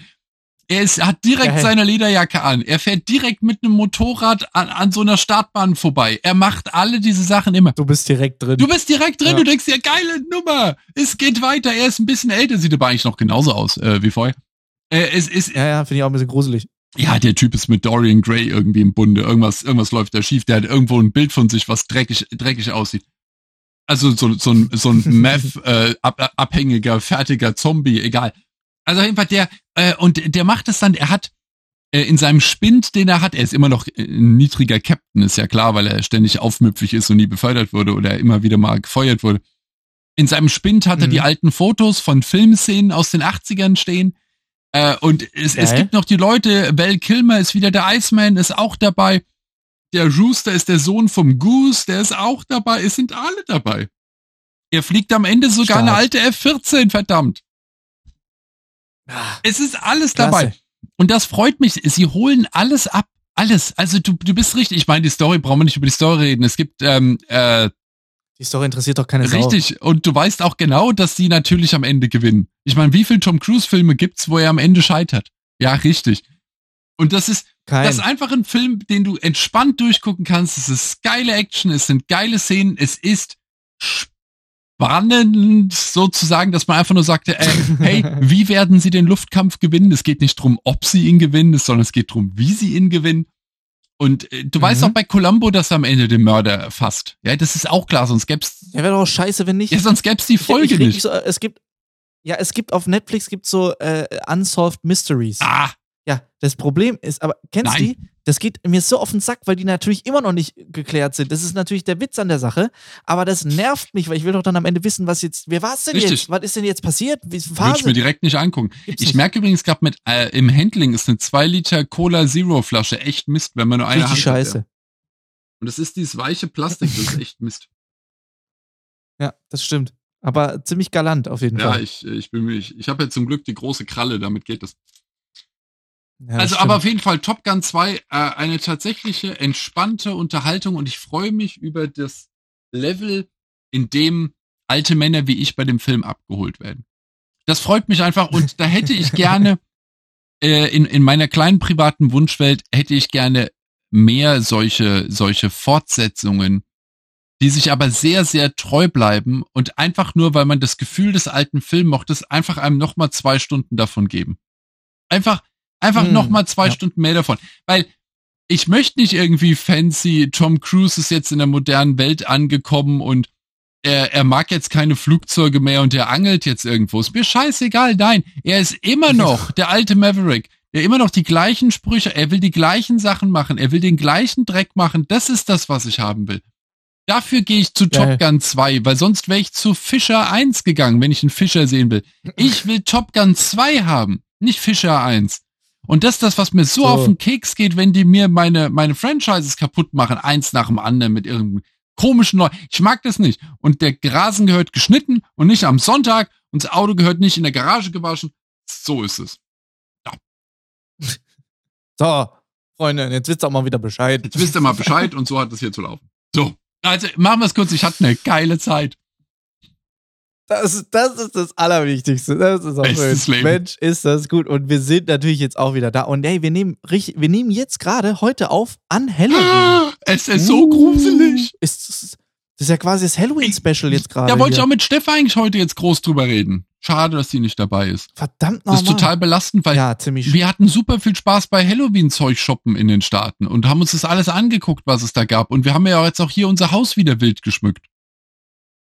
Er ist, hat direkt Geil. seine Lederjacke an. Er fährt direkt mit einem Motorrad an, an so einer Startbahn vorbei. Er macht alle diese Sachen immer. Du bist direkt drin. Du bist direkt drin. Ja. Du denkst dir, geile Nummer. Es geht weiter. Er ist ein bisschen älter, sieht aber eigentlich noch genauso aus äh, wie vorher. Äh, es ist, ja, ja, finde ich auch ein bisschen gruselig. Ja, der Typ ist mit Dorian Gray irgendwie im Bunde. Irgendwas, irgendwas läuft da schief. Der hat irgendwo ein Bild von sich, was dreckig, dreckig aussieht. Also so, so ein, so ein Meth-abhängiger, äh, fertiger Zombie, egal. Also auf jeden Fall der, äh, und der macht es dann, er hat äh, in seinem Spind, den er hat, er ist immer noch ein niedriger Captain, ist ja klar, weil er ständig aufmüpfig ist und nie befördert wurde oder immer wieder mal gefeuert wurde. In seinem Spind hat er mhm. die alten Fotos von Filmszenen aus den 80ern stehen äh, und es, es gibt noch die Leute, Val Kilmer ist wieder der Iceman, ist auch dabei. Der Rooster ist der Sohn vom Goose, der ist auch dabei. Es sind alle dabei. Er fliegt am Ende sogar Stark. eine alte F-14, verdammt. Ah, es ist alles Klasse. dabei. Und das freut mich. Sie holen alles ab. Alles. Also du, du bist richtig. Ich meine, die Story brauchen wir nicht über die Story reden. Es gibt ähm, äh, die Story interessiert doch keine Sau. Richtig. Und du weißt auch genau, dass sie natürlich am Ende gewinnen. Ich meine, wie viele Tom Cruise Filme gibt's, wo er am Ende scheitert? Ja, richtig. Und das ist, Kein. das ist einfach ein Film, den du entspannt durchgucken kannst. Es ist geile Action, es sind geile Szenen, es ist spannend sozusagen, dass man einfach nur sagte, äh, hey, wie werden sie den Luftkampf gewinnen? Es geht nicht drum, ob sie ihn gewinnen, sondern es geht drum, wie sie ihn gewinnen. Und äh, du mhm. weißt auch bei Columbo, dass er am Ende den Mörder fasst. Ja, das ist auch klar, sonst gäb's. Ja, wäre doch scheiße, wenn nicht. Ja, sonst gäb's die Folge ich, ich nicht. So, es gibt, ja, es gibt auf Netflix gibt so äh, Unsolved Mysteries. Ah. Ja, das Problem ist, aber kennst du die? Das geht mir so auf den Sack, weil die natürlich immer noch nicht geklärt sind. Das ist natürlich der Witz an der Sache, aber das nervt mich, weil ich will doch dann am Ende wissen, was jetzt, wer war es denn Richtig. jetzt? Was ist denn jetzt passiert? Wie Würde ich mir direkt nicht angucken. Gibt's ich nicht. merke übrigens gerade mit, äh, im Handling ist eine 2 Liter Cola Zero Flasche echt Mist, wenn man nur eine Richtig Hand scheiße. Hat, Und das ist dieses weiche Plastik, das ist echt Mist. Ja, das stimmt. Aber ziemlich galant auf jeden ja, Fall. Ja, ich, ich bin ich, ich habe ja zum Glück die große Kralle, damit geht das. Ja, also, aber auf jeden Fall Top Gun 2, äh, eine tatsächliche entspannte Unterhaltung und ich freue mich über das Level, in dem alte Männer wie ich bei dem Film abgeholt werden. Das freut mich einfach und da hätte ich gerne äh, in, in meiner kleinen privaten Wunschwelt hätte ich gerne mehr solche, solche Fortsetzungen, die sich aber sehr, sehr treu bleiben und einfach nur, weil man das Gefühl des alten Films mochte, einfach einem nochmal zwei Stunden davon geben. Einfach, Einfach hm, noch mal zwei ja. Stunden mehr davon. Weil ich möchte nicht irgendwie fancy, Tom Cruise ist jetzt in der modernen Welt angekommen und er, er mag jetzt keine Flugzeuge mehr und er angelt jetzt irgendwo. Ist mir scheißegal, nein. Er ist immer noch der alte Maverick, der immer noch die gleichen Sprüche, er will die gleichen Sachen machen, er will den gleichen Dreck machen. Das ist das, was ich haben will. Dafür gehe ich zu Geil. Top Gun 2, weil sonst wäre ich zu Fischer 1 gegangen, wenn ich einen Fischer sehen will. Ich will Top Gun 2 haben, nicht Fischer 1. Und das ist das, was mir so, so, auf den Keks geht, wenn die mir meine, meine Franchises kaputt machen, eins nach dem anderen mit irgendeinem komischen Neu. Ich mag das nicht. Und der Rasen gehört geschnitten und nicht am Sonntag und das Auto gehört nicht in der Garage gewaschen. So ist es. Ja. So, Freunde, jetzt wisst ihr auch mal wieder Bescheid. Jetzt wisst ihr mal Bescheid und so hat es hier zu laufen. So. Also, machen wir es kurz. Ich hatte eine geile Zeit. Das, das ist das Allerwichtigste. Das ist auch schön. Mensch, ist das gut. Und wir sind natürlich jetzt auch wieder da. Und hey, wir nehmen, wir nehmen jetzt gerade heute auf an Halloween. Es ist so uh, gruselig. Ist, das ist ja quasi das Halloween-Special jetzt gerade. Da wollte ich auch mit Stefan eigentlich heute jetzt groß drüber reden. Schade, dass sie nicht dabei ist. Verdammt nochmal. Das ist total belastend, weil ja, ziemlich wir hatten super viel Spaß bei Halloween-Zeug shoppen in den Staaten und haben uns das alles angeguckt, was es da gab. Und wir haben ja jetzt auch hier unser Haus wieder wild geschmückt.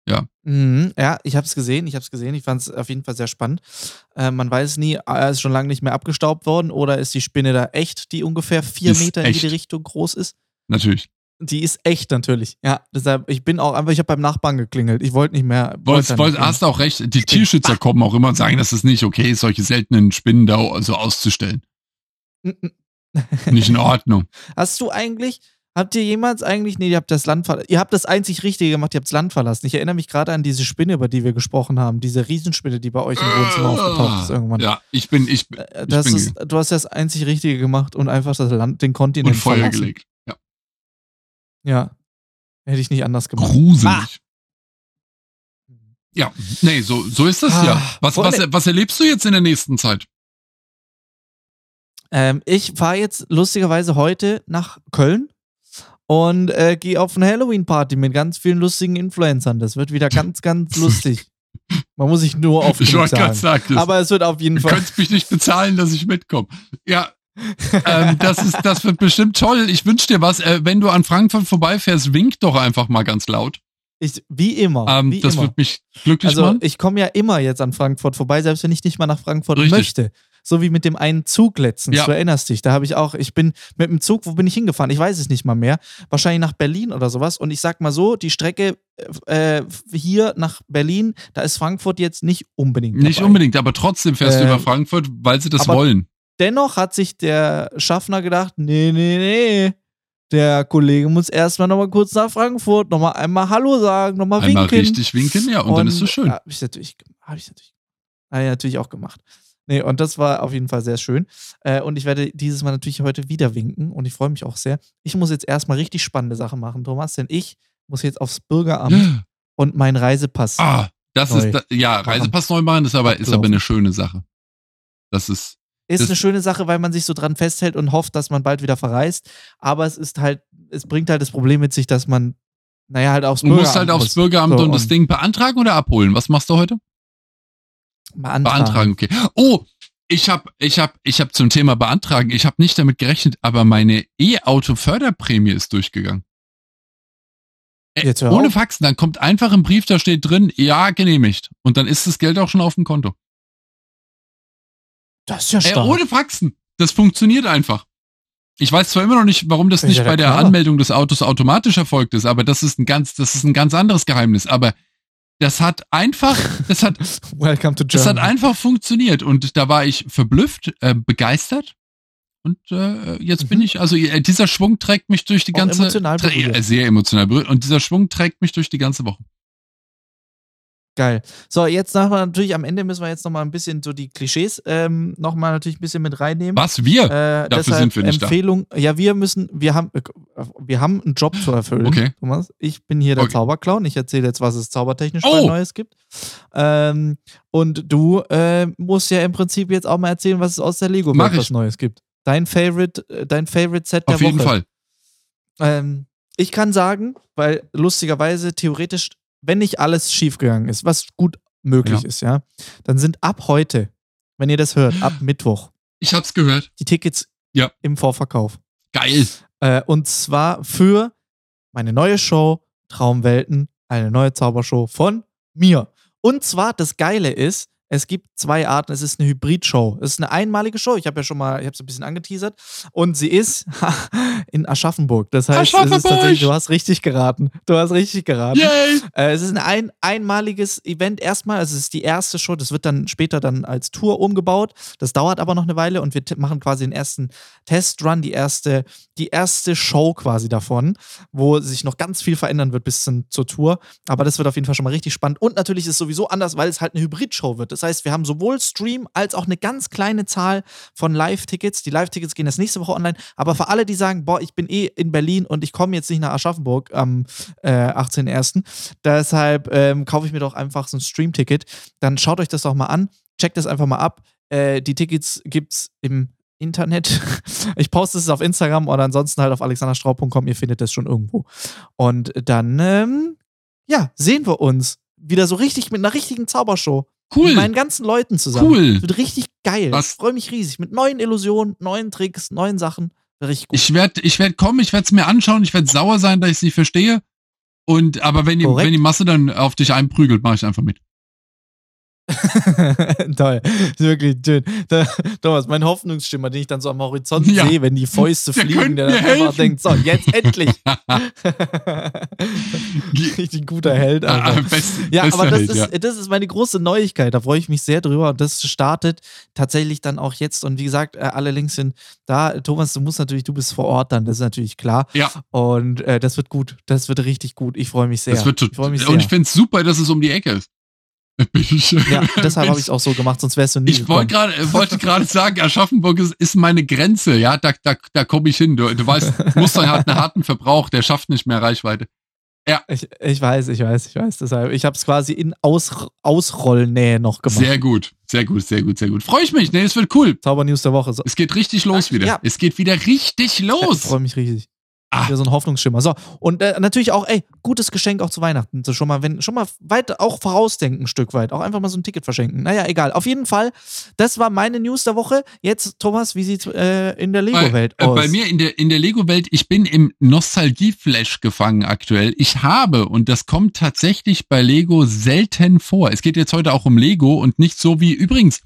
Ja. Mhm, ja, ich habe es gesehen, ich habe es gesehen. Ich fand es auf jeden Fall sehr spannend. Äh, man weiß nie, er ist schon lange nicht mehr abgestaubt worden oder ist die Spinne da echt, die ungefähr vier ist Meter echt. in jede Richtung groß ist? Natürlich. Die ist echt natürlich. Ja, deshalb, ich bin auch einfach, ich habe beim Nachbarn geklingelt. Ich wollte nicht mehr. Wollt, wollt, wollt hast auch recht. Die Tierschützer Ach. kommen auch immer und sagen, dass es nicht okay ist, solche seltenen Spinnen da so auszustellen. nicht in Ordnung. Hast du eigentlich, Habt ihr jemals eigentlich, nee, ihr habt das Land verlassen, ihr habt das einzig Richtige gemacht, ihr habt das Land verlassen. Ich erinnere mich gerade an diese Spinne, über die wir gesprochen haben, diese Riesenspinne, die bei euch im Wohnzimmer aufgetaucht ist irgendwann. Ja, ich bin, ich, bin, äh, ich bin ist, Du hast das einzig Richtige gemacht und einfach das Land, den Kontinent und Feuer verlassen. gelegt. Ja. Ja. Hätte ich nicht anders gemacht. Gruselig. Ah. Ja, nee, so, so ist das ah, ja. Was, was, was erlebst du jetzt in der nächsten Zeit? Ähm, ich fahre jetzt lustigerweise heute nach Köln und äh, gehe auf eine Halloween-Party mit ganz vielen lustigen Influencern. Das wird wieder ganz, ganz lustig. Man muss sich nur auf Ich wollte gerade sagen, aber es wird auf jeden Fall. Du könntest mich nicht bezahlen, dass ich mitkomme. Ja, ähm, das ist, das wird bestimmt toll. Ich wünsche dir was. Äh, wenn du an Frankfurt vorbeifährst, wink doch einfach mal ganz laut. Ich, wie immer. Ähm, wie das immer. wird mich glücklich also, machen. Ich komme ja immer jetzt an Frankfurt vorbei, selbst wenn ich nicht mal nach Frankfurt Richtig. möchte so wie mit dem einen Zug letztens. Ja. Du erinnerst dich, da habe ich auch, ich bin mit dem Zug, wo bin ich hingefahren? Ich weiß es nicht mal mehr. Wahrscheinlich nach Berlin oder sowas. Und ich sag mal so, die Strecke äh, hier nach Berlin, da ist Frankfurt jetzt nicht unbedingt. Dabei. Nicht unbedingt, aber trotzdem fährst äh, du über Frankfurt, weil sie das wollen. Dennoch hat sich der Schaffner gedacht, nee, nee, nee. Der Kollege muss erstmal nochmal kurz nach Frankfurt, nochmal einmal Hallo sagen, nochmal winken. Einmal richtig winken, ja, und, und dann ist es schön. Habe ich natürlich, habe ich natürlich, hab ich natürlich auch gemacht. Nee, und das war auf jeden Fall sehr schön. Äh, und ich werde dieses Mal natürlich heute wieder winken und ich freue mich auch sehr. Ich muss jetzt erstmal richtig spannende Sachen machen, Thomas, denn ich muss jetzt aufs Bürgeramt und meinen Reisepass. Ah, das ist, da, ja, Reisepass neu machen ist aber, ist aber eine schöne Sache. Das ist. Ist das eine schöne Sache, weil man sich so dran festhält und hofft, dass man bald wieder verreist. Aber es ist halt, es bringt halt das Problem mit sich, dass man Naja, halt aufs Bürgeramt. Du musst halt aufs Bürgeramt so, und das Ding beantragen oder abholen. Was machst du heute? Beantragen. Beantragen, okay. Oh, ich habe ich hab, ich hab zum Thema beantragen, ich habe nicht damit gerechnet, aber meine E-Auto-Förderprämie ist durchgegangen. Äh, ohne Faxen, dann kommt einfach im Brief, da steht drin, ja, genehmigt. Und dann ist das Geld auch schon auf dem Konto. Das ist ja stark. Äh, ohne Faxen. Das funktioniert einfach. Ich weiß zwar immer noch nicht, warum das nicht ja bei der. Anmeldung des Autos automatisch erfolgt ist, aber das ist ein ganz, das ist ein ganz anderes Geheimnis. Aber das hat einfach, das hat, Welcome to Germany. das hat einfach funktioniert und da war ich verblüfft, äh, begeistert und äh, jetzt mhm. bin ich, also äh, dieser Schwung trägt mich durch die Auch ganze, emotional berührt. sehr emotional berührt und dieser Schwung trägt mich durch die ganze Woche. Geil. So, jetzt nach, natürlich am Ende müssen wir jetzt nochmal ein bisschen so die Klischees ähm, nochmal natürlich ein bisschen mit reinnehmen. Was wir? Äh, Dafür sind wir nicht Empfehlung, da. Ja, wir müssen, wir haben, wir haben einen Job zu erfüllen. Okay. Thomas. Ich bin hier der okay. Zauberclown. Ich erzähle jetzt, was es zaubertechnisch oh. Neues gibt. Ähm, und du äh, musst ja im Prinzip jetzt auch mal erzählen, was es aus der Lego-Welt was Neues gibt. Dein Favorite, äh, dein Favorite Set der Auf jeden Woche. Fall. Ähm, ich kann sagen, weil lustigerweise theoretisch wenn nicht alles schiefgegangen ist, was gut möglich ja. ist, ja, dann sind ab heute, wenn ihr das hört, ab Mittwoch. Ich hab's gehört. Die Tickets ja. im Vorverkauf. Geil. Äh, und zwar für meine neue Show Traumwelten, eine neue Zaubershow von mir. Und zwar, das Geile ist, es gibt zwei Arten. Es ist eine Hybrid-Show. Es ist eine einmalige Show. Ich habe ja schon mal, ich habe es ein bisschen angeteasert. Und sie ist in Aschaffenburg. Das heißt, es ist tatsächlich, du hast richtig geraten. Du hast richtig geraten. Yay. Äh, es ist ein, ein einmaliges Event erstmal. Also es ist die erste Show. Das wird dann später dann als Tour umgebaut. Das dauert aber noch eine Weile und wir machen quasi den ersten Testrun, die erste, die erste Show quasi davon, wo sich noch ganz viel verändern wird bis zum, zur Tour. Aber das wird auf jeden Fall schon mal richtig spannend. Und natürlich ist es sowieso anders, weil es halt eine Hybrid-Show wird. Das heißt, wir haben sowohl Stream als auch eine ganz kleine Zahl von Live-Tickets. Die Live-Tickets gehen jetzt nächste Woche online. Aber für alle, die sagen, boah, ich bin eh in Berlin und ich komme jetzt nicht nach Aschaffenburg am äh, 18.01., deshalb ähm, kaufe ich mir doch einfach so ein Stream-Ticket. Dann schaut euch das doch mal an. Checkt das einfach mal ab. Äh, die Tickets gibt es im Internet. Ich poste es auf Instagram oder ansonsten halt auf alexanderstraub.com. Ihr findet das schon irgendwo. Und dann, ähm, ja, sehen wir uns wieder so richtig mit einer richtigen Zaubershow. Cool. Mit meinen ganzen Leuten zusammen. Cool. Das wird richtig geil. Was? Ich freue mich riesig. Mit neuen Illusionen, neuen Tricks, neuen Sachen. Wird richtig gut. Ich werde ich werd kommen, ich werde es mir anschauen, ich werde sauer sein, dass ich es nicht verstehe. Und, aber wenn die, wenn die Masse dann auf dich einprügelt, mache ich einfach mit. Toll, wirklich schön. Da, Thomas, mein Hoffnungsschimmer, den ich dann so am Horizont ja. sehe, wenn die Fäuste der fliegen, der dann einfach denkt, so, jetzt endlich. Richtig guter Held. Also. Best, ja, aber das, Held, ist, ja. das ist meine große Neuigkeit, da freue ich mich sehr drüber und das startet tatsächlich dann auch jetzt und wie gesagt, äh, alle Links sind da. Thomas, du musst natürlich, du bist vor Ort dann, das ist natürlich klar. Ja. Und äh, das wird gut, das wird richtig gut. Ich freue mich sehr. Das wird, ich mich sehr. Und ich finde es super, dass es um die Ecke ist. Ja, deshalb habe ich es auch so gemacht, sonst wärst du nie. Ich wollt grad, wollte gerade sagen, Aschaffenburg ist, ist meine Grenze, ja, da, da, da komme ich hin. Du, du weißt, Mustang hat einen harten Verbrauch, der schafft nicht mehr Reichweite. Ja. Ich, ich weiß, ich weiß, ich weiß. Deshalb, ich habe es quasi in Aus, Ausrollnähe noch gemacht. Sehr gut, sehr gut, sehr gut, sehr gut. Freue ich mich, ne? Es wird cool. Zauber-News der Woche. So. Es geht richtig los wieder. Ja. Es geht wieder richtig los. Ja, ich freue mich richtig. Ah. so ein Hoffnungsschimmer. So, und äh, natürlich auch, ey, gutes Geschenk auch zu Weihnachten. So schon mal, wenn, schon mal weit auch vorausdenken, ein Stück weit. Auch einfach mal so ein Ticket verschenken. Naja, egal. Auf jeden Fall, das war meine News der Woche. Jetzt, Thomas, wie sieht's äh, in der Lego-Welt äh, aus? Bei mir in der, in der Lego-Welt, ich bin im Nostalgie-Flash gefangen aktuell. Ich habe, und das kommt tatsächlich bei Lego selten vor. Es geht jetzt heute auch um Lego und nicht so wie, übrigens,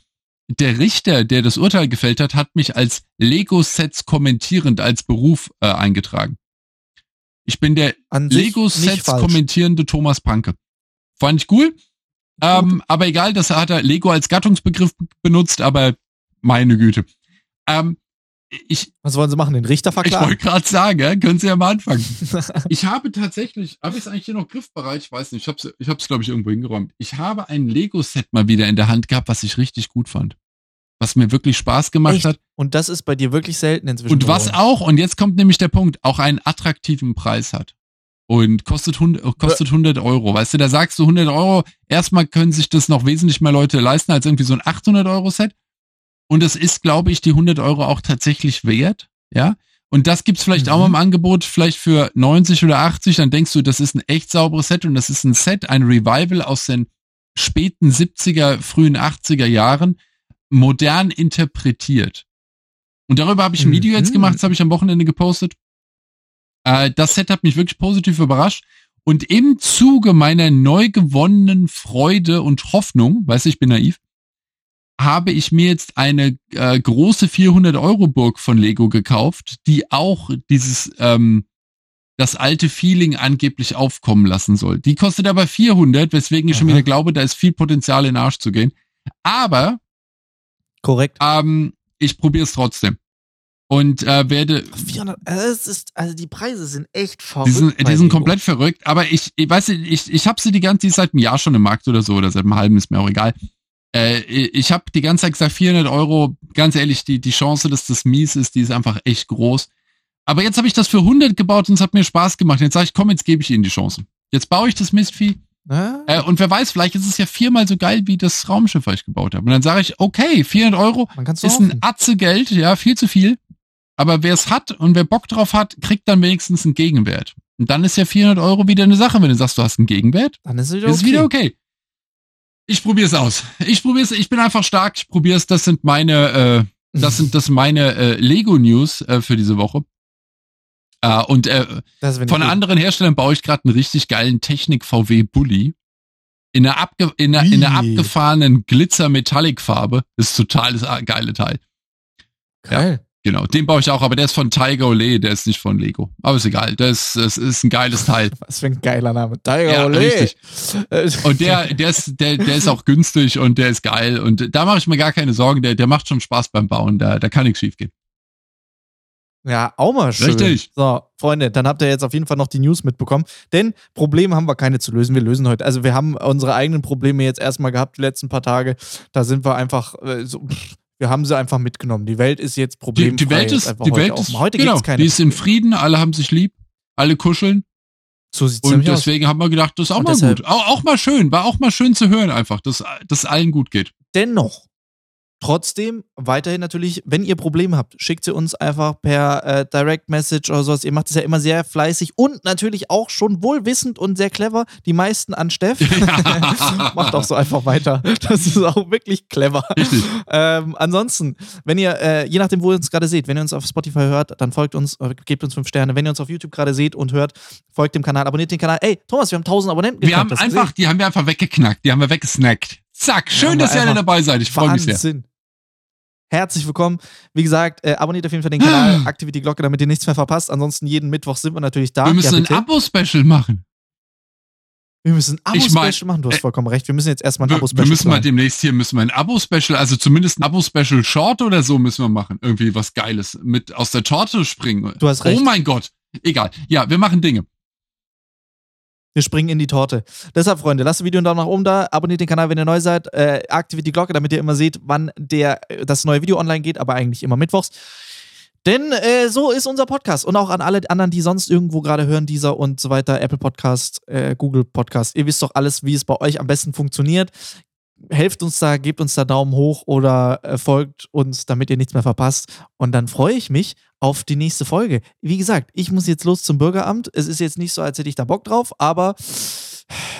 der Richter, der das Urteil gefällt hat, hat mich als Lego-Sets kommentierend als Beruf äh, eingetragen. Ich bin der Lego-Sets kommentierende Thomas Panke. Fand ich cool. Ähm, aber egal, das hat er Lego als Gattungsbegriff benutzt, aber meine Güte. Ähm, ich, Was wollen Sie machen? Den Richter verklagen? Ich wollte gerade sagen, können Sie ja mal anfangen. ich habe tatsächlich, habe ich es eigentlich hier noch griffbereit? Ich weiß nicht, ich habe es, ich hab's, glaube ich, irgendwo hingeräumt. Ich habe ein Lego-Set mal wieder in der Hand gehabt, was ich richtig gut fand was mir wirklich Spaß gemacht Echt? hat. Und das ist bei dir wirklich selten inzwischen. Und was auch, und jetzt kommt nämlich der Punkt, auch einen attraktiven Preis hat. Und kostet, 100, kostet 100 Euro. Weißt du, da sagst du 100 Euro, erstmal können sich das noch wesentlich mehr Leute leisten als irgendwie so ein 800 Euro Set. Und es ist, glaube ich, die 100 Euro auch tatsächlich wert. Ja. Und das gibt's vielleicht mhm. auch mal im Angebot, vielleicht für 90 oder 80. Dann denkst du, das ist ein echt sauberes Set und das ist ein Set, ein Revival aus den späten 70er, frühen 80er Jahren, modern interpretiert. Und darüber habe ich ein Video mhm. jetzt gemacht, das habe ich am Wochenende gepostet. Äh, das Set hat mich wirklich positiv überrascht. Und im Zuge meiner neu gewonnenen Freude und Hoffnung, weiß ich bin naiv, habe ich mir jetzt eine äh, große 400 Euro Burg von Lego gekauft, die auch dieses ähm, das alte Feeling angeblich aufkommen lassen soll. Die kostet aber 400, weswegen ich Aha. schon wieder glaube, da ist viel Potenzial in den Arsch zu gehen. Aber korrekt. Ähm, ich probiere es trotzdem und äh, werde. 400, also, es ist, also die Preise sind echt verrückt. Die sind, die sind komplett verrückt, aber ich, ich weiß nicht, ich, ich habe sie die ganze die seit einem Jahr schon im Markt oder so, oder seit einem halben, ist mir auch egal. Äh, ich habe die ganze Zeit gesagt, 400 Euro, ganz ehrlich, die, die Chance, dass das mies ist, die ist einfach echt groß. Aber jetzt habe ich das für 100 gebaut und es hat mir Spaß gemacht. Jetzt sage ich, komm, jetzt gebe ich ihnen die Chance. Jetzt baue ich das Mistvieh. Ah. Äh, und wer weiß, vielleicht ist es ja viermal so geil wie das Raumschiff, was ich gebaut habe. Und dann sage ich, okay, 400 Euro ist ein Atze Geld, ja, viel zu viel. Aber wer es hat und wer Bock drauf hat, kriegt dann wenigstens einen Gegenwert. Und dann ist ja 400 Euro wieder eine Sache, wenn du sagst, du hast einen Gegenwert. Dann ist es wieder, okay. Ist wieder okay. Ich probiere es aus. Ich probiere es. Ich bin einfach stark. Ich probiere es. Das sind meine, äh, das sind das meine äh, Lego News äh, für diese Woche. Äh, und äh, von anderen Herstellern baue ich gerade einen richtig geilen Technik VW Bully in einer, abge in einer, in einer abgefahrenen Glitzer Metallic Farbe. Das ist total das äh, geile Teil. Geil. Ja. Genau, den baue ich auch, aber der ist von Tiger Ole, der ist nicht von Lego. Aber ist egal, das, das ist ein geiles Teil. Was für ein geiler Name. Tiger ja, Ole. Richtig. Und der, der ist, der, der ist auch günstig und der ist geil. Und da mache ich mir gar keine Sorgen, der, der macht schon Spaß beim Bauen, da, da kann nichts schief gehen. Ja, auch mal schön. Richtig. So, Freunde, dann habt ihr jetzt auf jeden Fall noch die News mitbekommen. Denn Probleme haben wir keine zu lösen. Wir lösen heute. Also, wir haben unsere eigenen Probleme jetzt erstmal gehabt, die letzten paar Tage. Da sind wir einfach äh, so. Pff, wir haben sie einfach mitgenommen. Die Welt ist jetzt problemfrei. Die, die Welt ist, die Welt ist, heute genau, gibt's keine die ist in Frieden, alle haben sich lieb, alle kuscheln. So sieht's Und deswegen aus. haben wir gedacht, das ist auch Und mal gut. Auch, auch, mal schön, war auch mal schön zu hören einfach, dass, dass allen gut geht. Dennoch Trotzdem, weiterhin natürlich, wenn ihr Probleme habt, schickt sie uns einfach per äh, Direct Message oder sowas. Ihr macht es ja immer sehr fleißig und natürlich auch schon wohlwissend und sehr clever. Die meisten an Steff. Ja. macht auch so einfach weiter. Das ist auch wirklich clever. Ähm, ansonsten, wenn ihr, äh, je nachdem, wo ihr uns gerade seht, wenn ihr uns auf Spotify hört, dann folgt uns, äh, gebt uns fünf Sterne. Wenn ihr uns auf YouTube gerade seht und hört, folgt dem Kanal, abonniert den Kanal. Ey, Thomas, wir haben 1000 Abonnenten. Wir haben einfach, die haben wir einfach weggeknackt, die haben wir weggesnackt. Zack, schön, dass ihr alle dabei seid. Ich freue mich sehr herzlich willkommen. Wie gesagt, äh, abonniert auf jeden Fall den Kanal, aktiviert die Glocke, damit ihr nichts mehr verpasst. Ansonsten jeden Mittwoch sind wir natürlich da. Wir müssen ja, ein Abo-Special machen. Wir müssen ein Abo-Special ich mein, machen, du hast äh, vollkommen recht. Wir müssen jetzt erstmal ein Abo-Special machen. Wir müssen mal demnächst hier müssen wir ein Abo-Special, also zumindest ein Abo-Special Short oder so müssen wir machen. Irgendwie was Geiles. Mit aus der Torte springen. Du hast recht. Oh mein Gott. Egal. Ja, wir machen Dinge. Wir springen in die Torte. Deshalb, Freunde, lasst ein Video einen Daumen nach oben da, abonniert den Kanal, wenn ihr neu seid, äh, aktiviert die Glocke, damit ihr immer seht, wann der, das neue Video online geht, aber eigentlich immer mittwochs. Denn äh, so ist unser Podcast. Und auch an alle anderen, die sonst irgendwo gerade hören, dieser und so weiter, Apple Podcast, äh, Google Podcast. Ihr wisst doch alles, wie es bei euch am besten funktioniert. Helft uns da, gebt uns da Daumen hoch oder äh, folgt uns, damit ihr nichts mehr verpasst. Und dann freue ich mich auf die nächste Folge. Wie gesagt, ich muss jetzt los zum Bürgeramt. Es ist jetzt nicht so, als hätte ich da Bock drauf, aber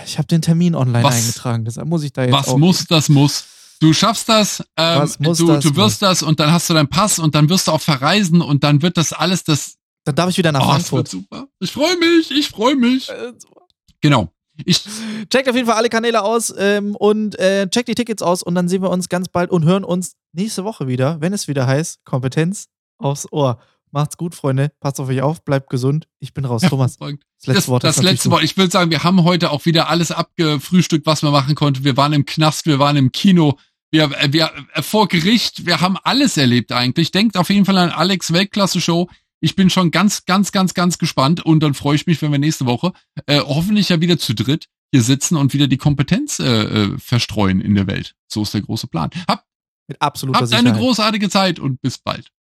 ich habe den Termin online was, eingetragen. Deshalb muss ich da jetzt. Was auch muss, das muss. Du schaffst das, ähm, du, das du wirst muss. das und dann hast du deinen Pass und dann wirst du auch verreisen und dann wird das alles das. Dann darf ich wieder nach oh, Frankfurt. super. Ich freue mich, ich freue mich. Äh, genau. Ich checkt auf jeden Fall alle Kanäle aus ähm, und äh, checkt die Tickets aus und dann sehen wir uns ganz bald und hören uns nächste Woche wieder, wenn es wieder heißt Kompetenz aufs Ohr. Macht's gut, Freunde. Passt auf euch auf, bleibt gesund. Ich bin raus. Thomas. Das letzte das, Wort. Das letzte Wort. Ich würde sagen, wir haben heute auch wieder alles abgefrühstückt, was man machen konnte. Wir waren im Knast, wir waren im Kino, wir, wir vor Gericht, wir haben alles erlebt eigentlich. Denkt auf jeden Fall an Alex Weltklasse Show. Ich bin schon ganz, ganz, ganz, ganz gespannt und dann freue ich mich, wenn wir nächste Woche äh, hoffentlich ja wieder zu dritt hier sitzen und wieder die Kompetenz äh, äh, verstreuen in der Welt. So ist der große Plan. Habt, Mit absoluter habt eine großartige Zeit und bis bald.